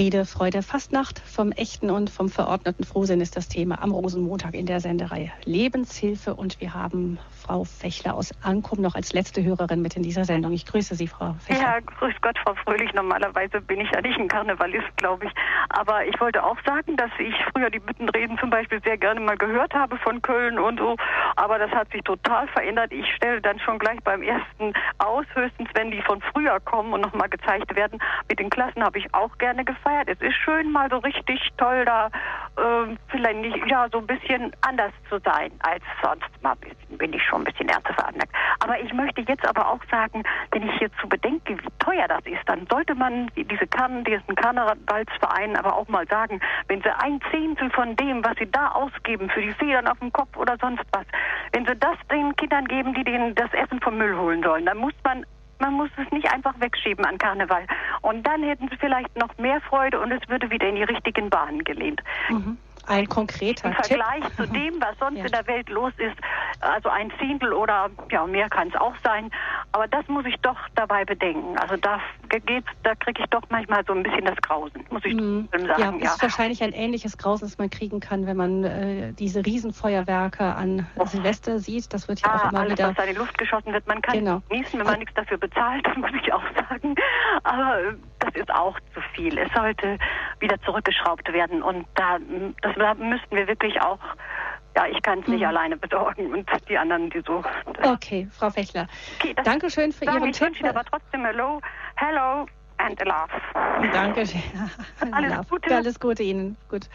Friede, Freude, Fastnacht. Vom echten und vom verordneten Frohsinn ist das Thema am Rosenmontag in der Senderei Lebenshilfe. Und wir haben Frau Fechler aus Ankum noch als letzte Hörerin mit in dieser Sendung. Ich grüße Sie, Frau Fechler. Ja, grüß Gott, Frau Fröhlich. Normalerweise bin ich ja nicht ein Karnevalist, glaube ich. Aber ich wollte auch sagen, dass ich früher die Büttenreden zum Beispiel sehr gerne mal gehört habe von Köln und so. Aber das hat sich total verändert. Ich stelle dann schon gleich beim ersten aus, höchstens wenn die von früher kommen und nochmal gezeigt werden. Mit den Klassen habe ich auch gerne gefeiert gefeiert. Es ist schön, mal so richtig toll da, äh, vielleicht nicht, ja, so ein bisschen anders zu sein als sonst. Mal bin ich schon ein bisschen ernster veranlagt. Aber ich möchte jetzt aber auch sagen, wenn ich hierzu bedenke, wie teuer das ist, dann sollte man diese Kann, diesen Karnevalsverein aber auch mal sagen, wenn sie ein Zehntel von dem, was sie da ausgeben für die Federn auf dem Kopf oder sonst was, wenn sie das den Kindern geben, die denen das Essen vom Müll holen sollen, dann muss man man muss es nicht einfach wegschieben an Karneval. Und dann hätten sie vielleicht noch mehr Freude und es würde wieder in die richtigen Bahnen gelehnt. Mhm. Ein konkreter Im Vergleich Tipp. zu dem, was sonst ja. in der Welt los ist, also ein Zehntel oder ja mehr kann es auch sein. Aber das muss ich doch dabei bedenken. Also da geht's, da kriege ich doch manchmal so ein bisschen das Grausen, muss ich mhm. sagen. Ja, ja, ist wahrscheinlich ein ähnliches Grausen, das man kriegen kann, wenn man äh, diese Riesenfeuerwerke an oh. Silvester sieht. Das wird ja, ja auch immer alles, wieder. was da in die Luft geschossen wird, man kann genau. genießen, wenn man nichts dafür bezahlt, muss ich auch sagen. Aber äh, das ist auch zu viel. Es sollte wieder zurückgeschraubt werden und da das müssten wir wirklich auch ja, ich kann es nicht mhm. alleine besorgen und die anderen, die so. Okay, Frau Fechler. Okay, Dankeschön für Ihren ich Tipp. Ich wünsche aber trotzdem Hello, Hello and a love. Danke. Alles Gute. Alles Gute Ihnen. Gut.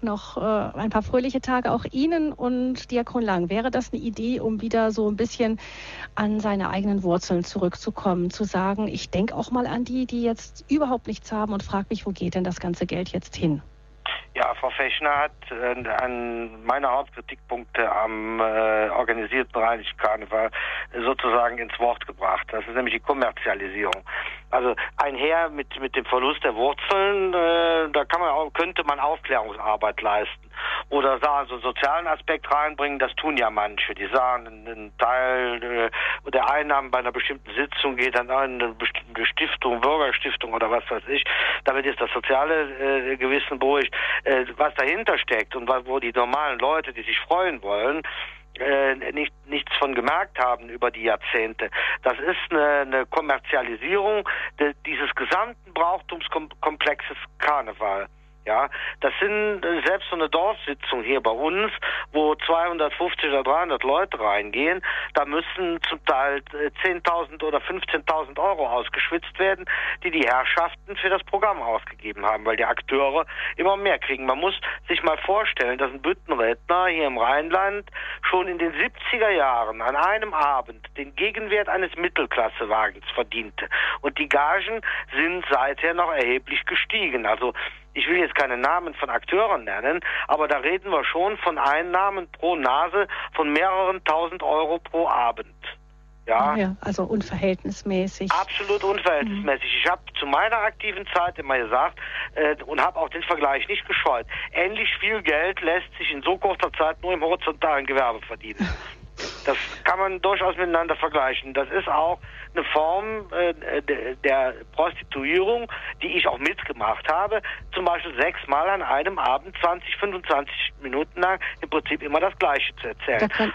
Noch äh, ein paar fröhliche Tage auch Ihnen und Diakon Lang. Wäre das eine Idee, um wieder so ein bisschen an seine eigenen Wurzeln zurückzukommen, zu sagen, ich denke auch mal an die, die jetzt überhaupt nichts haben und frage mich, wo geht denn das ganze Geld jetzt hin? Ja, Frau Fechner hat äh, an meine Hauptkritikpunkte am äh, organisierten Rheinischen Karneval sozusagen ins Wort gebracht. Das ist nämlich die Kommerzialisierung. Also einher mit, mit dem Verlust der Wurzeln, äh, da kann man auch, könnte man Aufklärungsarbeit leisten. Oder sagen, so einen sozialen Aspekt reinbringen, das tun ja manche. Die sagen, ein Teil äh, der Einnahmen bei einer bestimmten Sitzung geht an eine bestimmte Stiftung, Bürgerstiftung oder was weiß ich. Damit ist das soziale äh, Gewissen beruhigt. Was dahinter steckt und wo die normalen Leute, die sich freuen wollen, äh, nicht, nichts von gemerkt haben über die Jahrzehnte. Das ist eine, eine Kommerzialisierung de, dieses gesamten Brauchtumskomplexes Karneval. Ja, das sind äh, selbst so eine Dorfsitzung hier bei uns, wo 250 oder 300 Leute reingehen, da müssen zum Teil 10.000 äh, oder 15.000 Euro ausgeschwitzt werden, die die Herrschaften für das Programm ausgegeben haben, weil die Akteure immer mehr kriegen. Man muss sich mal vorstellen, dass ein Büttenredner hier im Rheinland schon in den 70er Jahren an einem Abend den Gegenwert eines Mittelklassewagens verdiente. Und die Gagen sind seither noch erheblich gestiegen. Also ich will jetzt keine Namen von Akteuren nennen, aber da reden wir schon von Einnahmen pro Nase von mehreren tausend Euro pro Abend. Ja, ja also unverhältnismäßig. Absolut unverhältnismäßig. Mhm. Ich habe zu meiner aktiven Zeit immer gesagt äh, und habe auch den Vergleich nicht gescheut. Ähnlich viel Geld lässt sich in so kurzer Zeit nur im horizontalen Gewerbe verdienen. Das kann man durchaus miteinander vergleichen. Das ist auch eine Form äh, der Prostituierung, die ich auch mitgemacht habe. Zum Beispiel sechsmal an einem Abend 20, 25 Minuten lang im Prinzip immer das Gleiche zu erzählen. Da kann,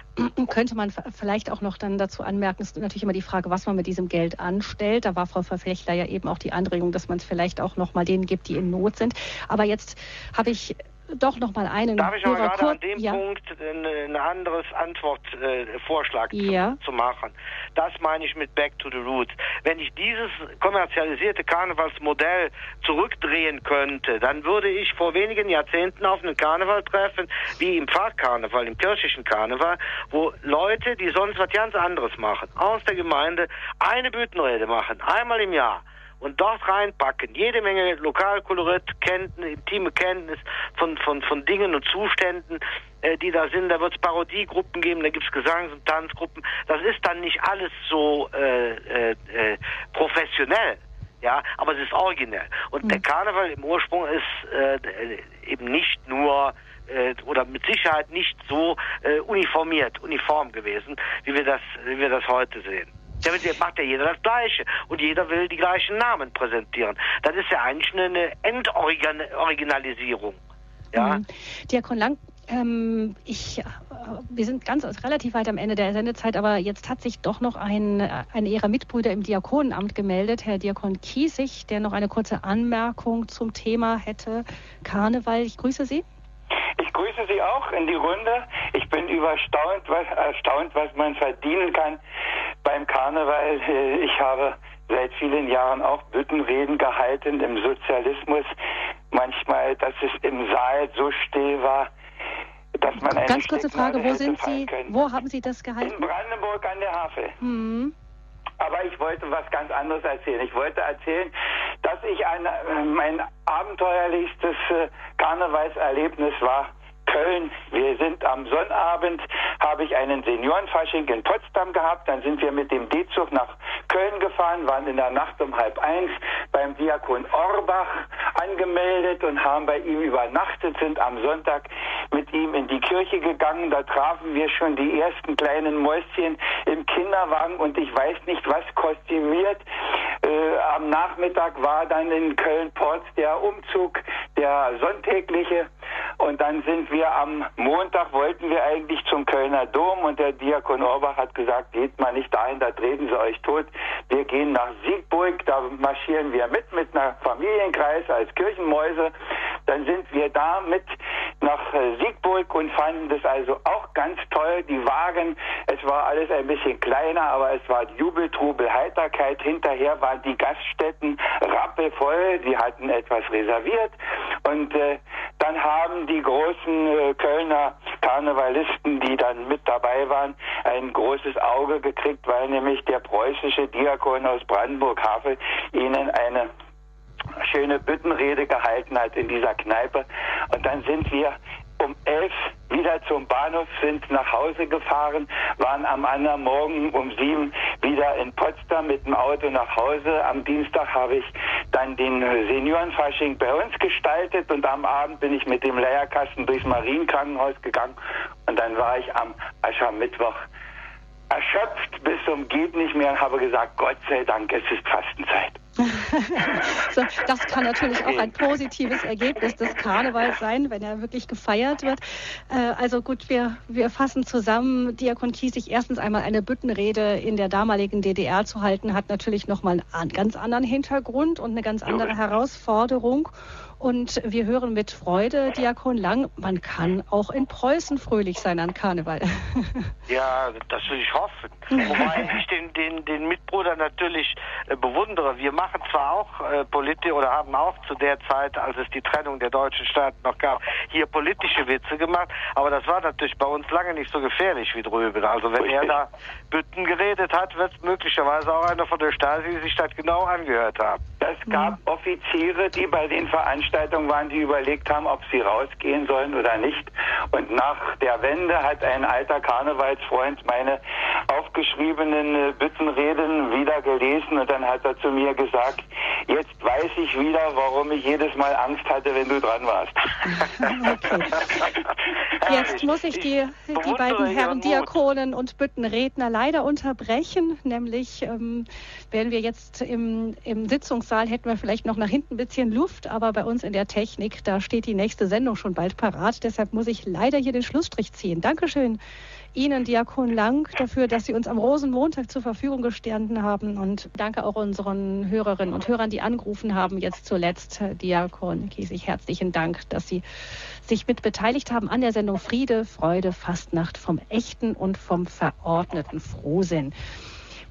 könnte man vielleicht auch noch dann dazu anmerken, es ist natürlich immer die Frage, was man mit diesem Geld anstellt. Da war Frau Verfechter ja eben auch die Anregung, dass man es vielleicht auch noch mal denen gibt, die in Not sind. Aber jetzt habe ich doch noch mal einen. Darf ich aber gerade an dem ja. Punkt ein, ein anderes Antwortvorschlag äh, ja. zu, zu, machen? Das meine ich mit Back to the Roots. Wenn ich dieses kommerzialisierte Karnevalsmodell zurückdrehen könnte, dann würde ich vor wenigen Jahrzehnten auf einen Karneval treffen, wie im Pfarrkarneval, im kirchlichen Karneval, wo Leute, die sonst was ganz anderes machen, aus der Gemeinde eine Büttenrede machen, einmal im Jahr und dort reinpacken. Jede Menge Lokalkolorit, Kenntnis, intime Kenntnis von, von, von Dingen und Zuständen, äh, die da sind. Da wird es Parodiegruppen geben, da gibt es Gesangs- und Tanzgruppen. Das ist dann nicht alles so äh, äh, äh, professionell. Ja, aber es ist originell. Und mhm. der Karneval im Ursprung ist äh, eben nicht nur äh, oder mit Sicherheit nicht so uniformiert, uniform gewesen, wie wir das, wie wir das heute sehen. Damit macht ja jeder das Gleiche und jeder will die gleichen Namen präsentieren. Das ist ja eigentlich eine Entoriginalisierung. Ja? Mhm. Diakon Lang, ähm, ich, äh, wir sind ganz relativ weit am Ende der Sendezeit, aber jetzt hat sich doch noch ein, einer Ihrer Mitbrüder im Diakonenamt gemeldet, Herr Diakon Kiesig, der noch eine kurze Anmerkung zum Thema hätte. Karneval, ich grüße Sie. Ich grüße Sie auch in die Runde. Ich bin überstaunt, was, erstaunt, was man verdienen kann beim Karneval. Ich habe seit vielen Jahren auch Büttenreden gehalten im Sozialismus. Manchmal, dass es im Saal so still war, dass man eine Ganz kurze Frage, wo sind Sie, wo haben Sie das gehalten? In Brandenburg an der Havel. Mhm. Aber ich wollte was ganz anderes erzählen. Ich wollte erzählen, dass ich ein, äh, mein abenteuerlichstes äh, Karnevalserlebnis war Köln. Wir sind am Sonnabend, habe ich einen Seniorenfasching in Potsdam gehabt. Dann sind wir mit dem D-Zug nach Köln gefahren, waren in der Nacht um halb eins beim Diakon Orbach angemeldet und haben bei ihm übernachtet, sind am Sonntag mit ihm in die Kirche gegangen. Da trafen wir schon die ersten kleinen Mäuschen im Kinderwagen und ich weiß nicht was kostümiert. Äh, am Nachmittag war dann in Köln-Porz der Umzug, der sonntägliche. Und dann sind wir am Montag, wollten wir eigentlich zum Kölner Dom und der Diakon Orbach hat gesagt, geht mal nicht dahin, da treten sie euch tot. Wir gehen nach Siegburg, da marschieren wir mit, mit einer Familienkreis als Kirchenmäuse. Dann sind wir da mit nach äh, Siegburg und fanden das also auch ganz toll. Die Wagen, es war alles ein bisschen kleiner, aber es war Jubel, Trubel, Heiterkeit. Hinterher waren die Gaststätten rappelvoll, die hatten etwas reserviert. Und äh, dann haben die großen äh, Kölner Karnevalisten, die dann mit dabei waren, ein großes Auge gekriegt, weil nämlich der preußische Diakon aus Brandenburg-Havel ihnen eine schöne Büttenrede gehalten hat in dieser Kneipe. Und dann sind wir um elf wieder zum Bahnhof, sind nach Hause gefahren, waren am anderen Morgen um sieben wieder in Potsdam mit dem Auto nach Hause. Am Dienstag habe ich dann den Seniorenfasching bei uns gestaltet und am Abend bin ich mit dem Leierkasten durchs Marienkrankenhaus gegangen und dann war ich am Aschermittwoch erschöpft bis zum geht nicht mehr und habe gesagt, Gott sei Dank, es ist Fastenzeit. so, das kann natürlich auch ein positives Ergebnis des Karnevals sein, wenn er wirklich gefeiert wird. Äh, also gut, wir, wir fassen zusammen. Diakon Kiesig, erstens einmal eine Büttenrede in der damaligen DDR zu halten, hat natürlich nochmal einen ganz anderen Hintergrund und eine ganz andere Herausforderung. Und wir hören mit Freude, Diakon Lang, man kann auch in Preußen fröhlich sein an Karneval. Ja, das will ich hoffen. Wobei ich den, den, den Mitbruder natürlich äh, bewundere. Wir machen zwar auch äh, Politik oder haben auch zu der Zeit, als es die Trennung der deutschen Staaten noch gab, hier politische Witze gemacht, aber das war natürlich bei uns lange nicht so gefährlich wie drüben. Also wenn er da Bütten geredet hat, wird möglicherweise auch einer von der Stasi sich das genau angehört haben. Es gab mhm. Offiziere, die bei den Veranstaltungen waren, die überlegt haben, ob sie rausgehen sollen oder nicht. Und nach der Wende hat ein alter Karnevalsfreund meine aufgeschriebenen äh, Büttenreden wieder gelesen und dann hat er zu mir gesagt, jetzt weiß ich wieder, warum ich jedes Mal Angst hatte, wenn du dran warst. Okay. Jetzt muss ich die, die beiden Herren Diakonen und Büttenredner leider unterbrechen, nämlich ähm, werden wir jetzt im, im Sitzungssaal hätten wir vielleicht noch nach hinten ein bisschen Luft, aber bei uns in der Technik, da steht die nächste Sendung schon bald parat. Deshalb muss ich leider hier den Schlussstrich ziehen. Dankeschön Ihnen, Diakon Lang, dafür, dass Sie uns am Rosenmontag zur Verfügung gestanden haben. Und danke auch unseren Hörerinnen und Hörern, die angerufen haben. Jetzt zuletzt, Diakon Kiesig, herzlichen Dank, dass Sie sich mit beteiligt haben an der Sendung Friede, Freude, Fastnacht vom echten und vom verordneten Frohsinn.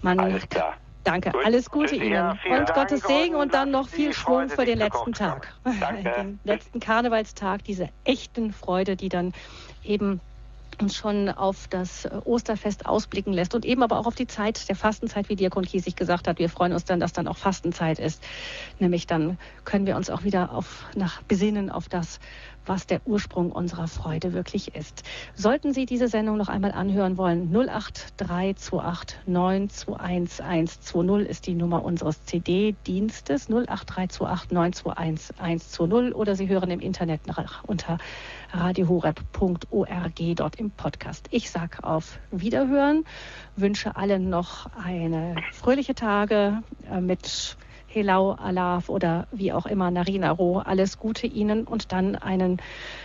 Man Alles klar. Danke, Gut. alles Gute Ihnen ja, und Dank Gottes Segen und dann noch viel Schwung für den letzten Tag. Den letzten Karnevalstag, diese echten Freude, die dann eben uns schon auf das Osterfest ausblicken lässt und eben aber auch auf die Zeit der Fastenzeit, wie Diakon Kiesig gesagt hat. Wir freuen uns dann, dass dann auch Fastenzeit ist. Nämlich dann können wir uns auch wieder auf, nach besinnen auf das, was der Ursprung unserer Freude wirklich ist. Sollten Sie diese Sendung noch einmal anhören wollen, 08328 921 120 ist die Nummer unseres CD-Dienstes, 08328 921 120 oder Sie hören im Internet nach unter radiohoreb.org dort im Podcast. Ich sage auf Wiederhören, wünsche allen noch eine fröhliche Tage äh, mit Helau, Alaf oder wie auch immer, Narina Roh. Alles Gute Ihnen und dann einen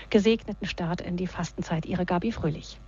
gesegneten Start in die Fastenzeit. Ihre Gabi Fröhlich.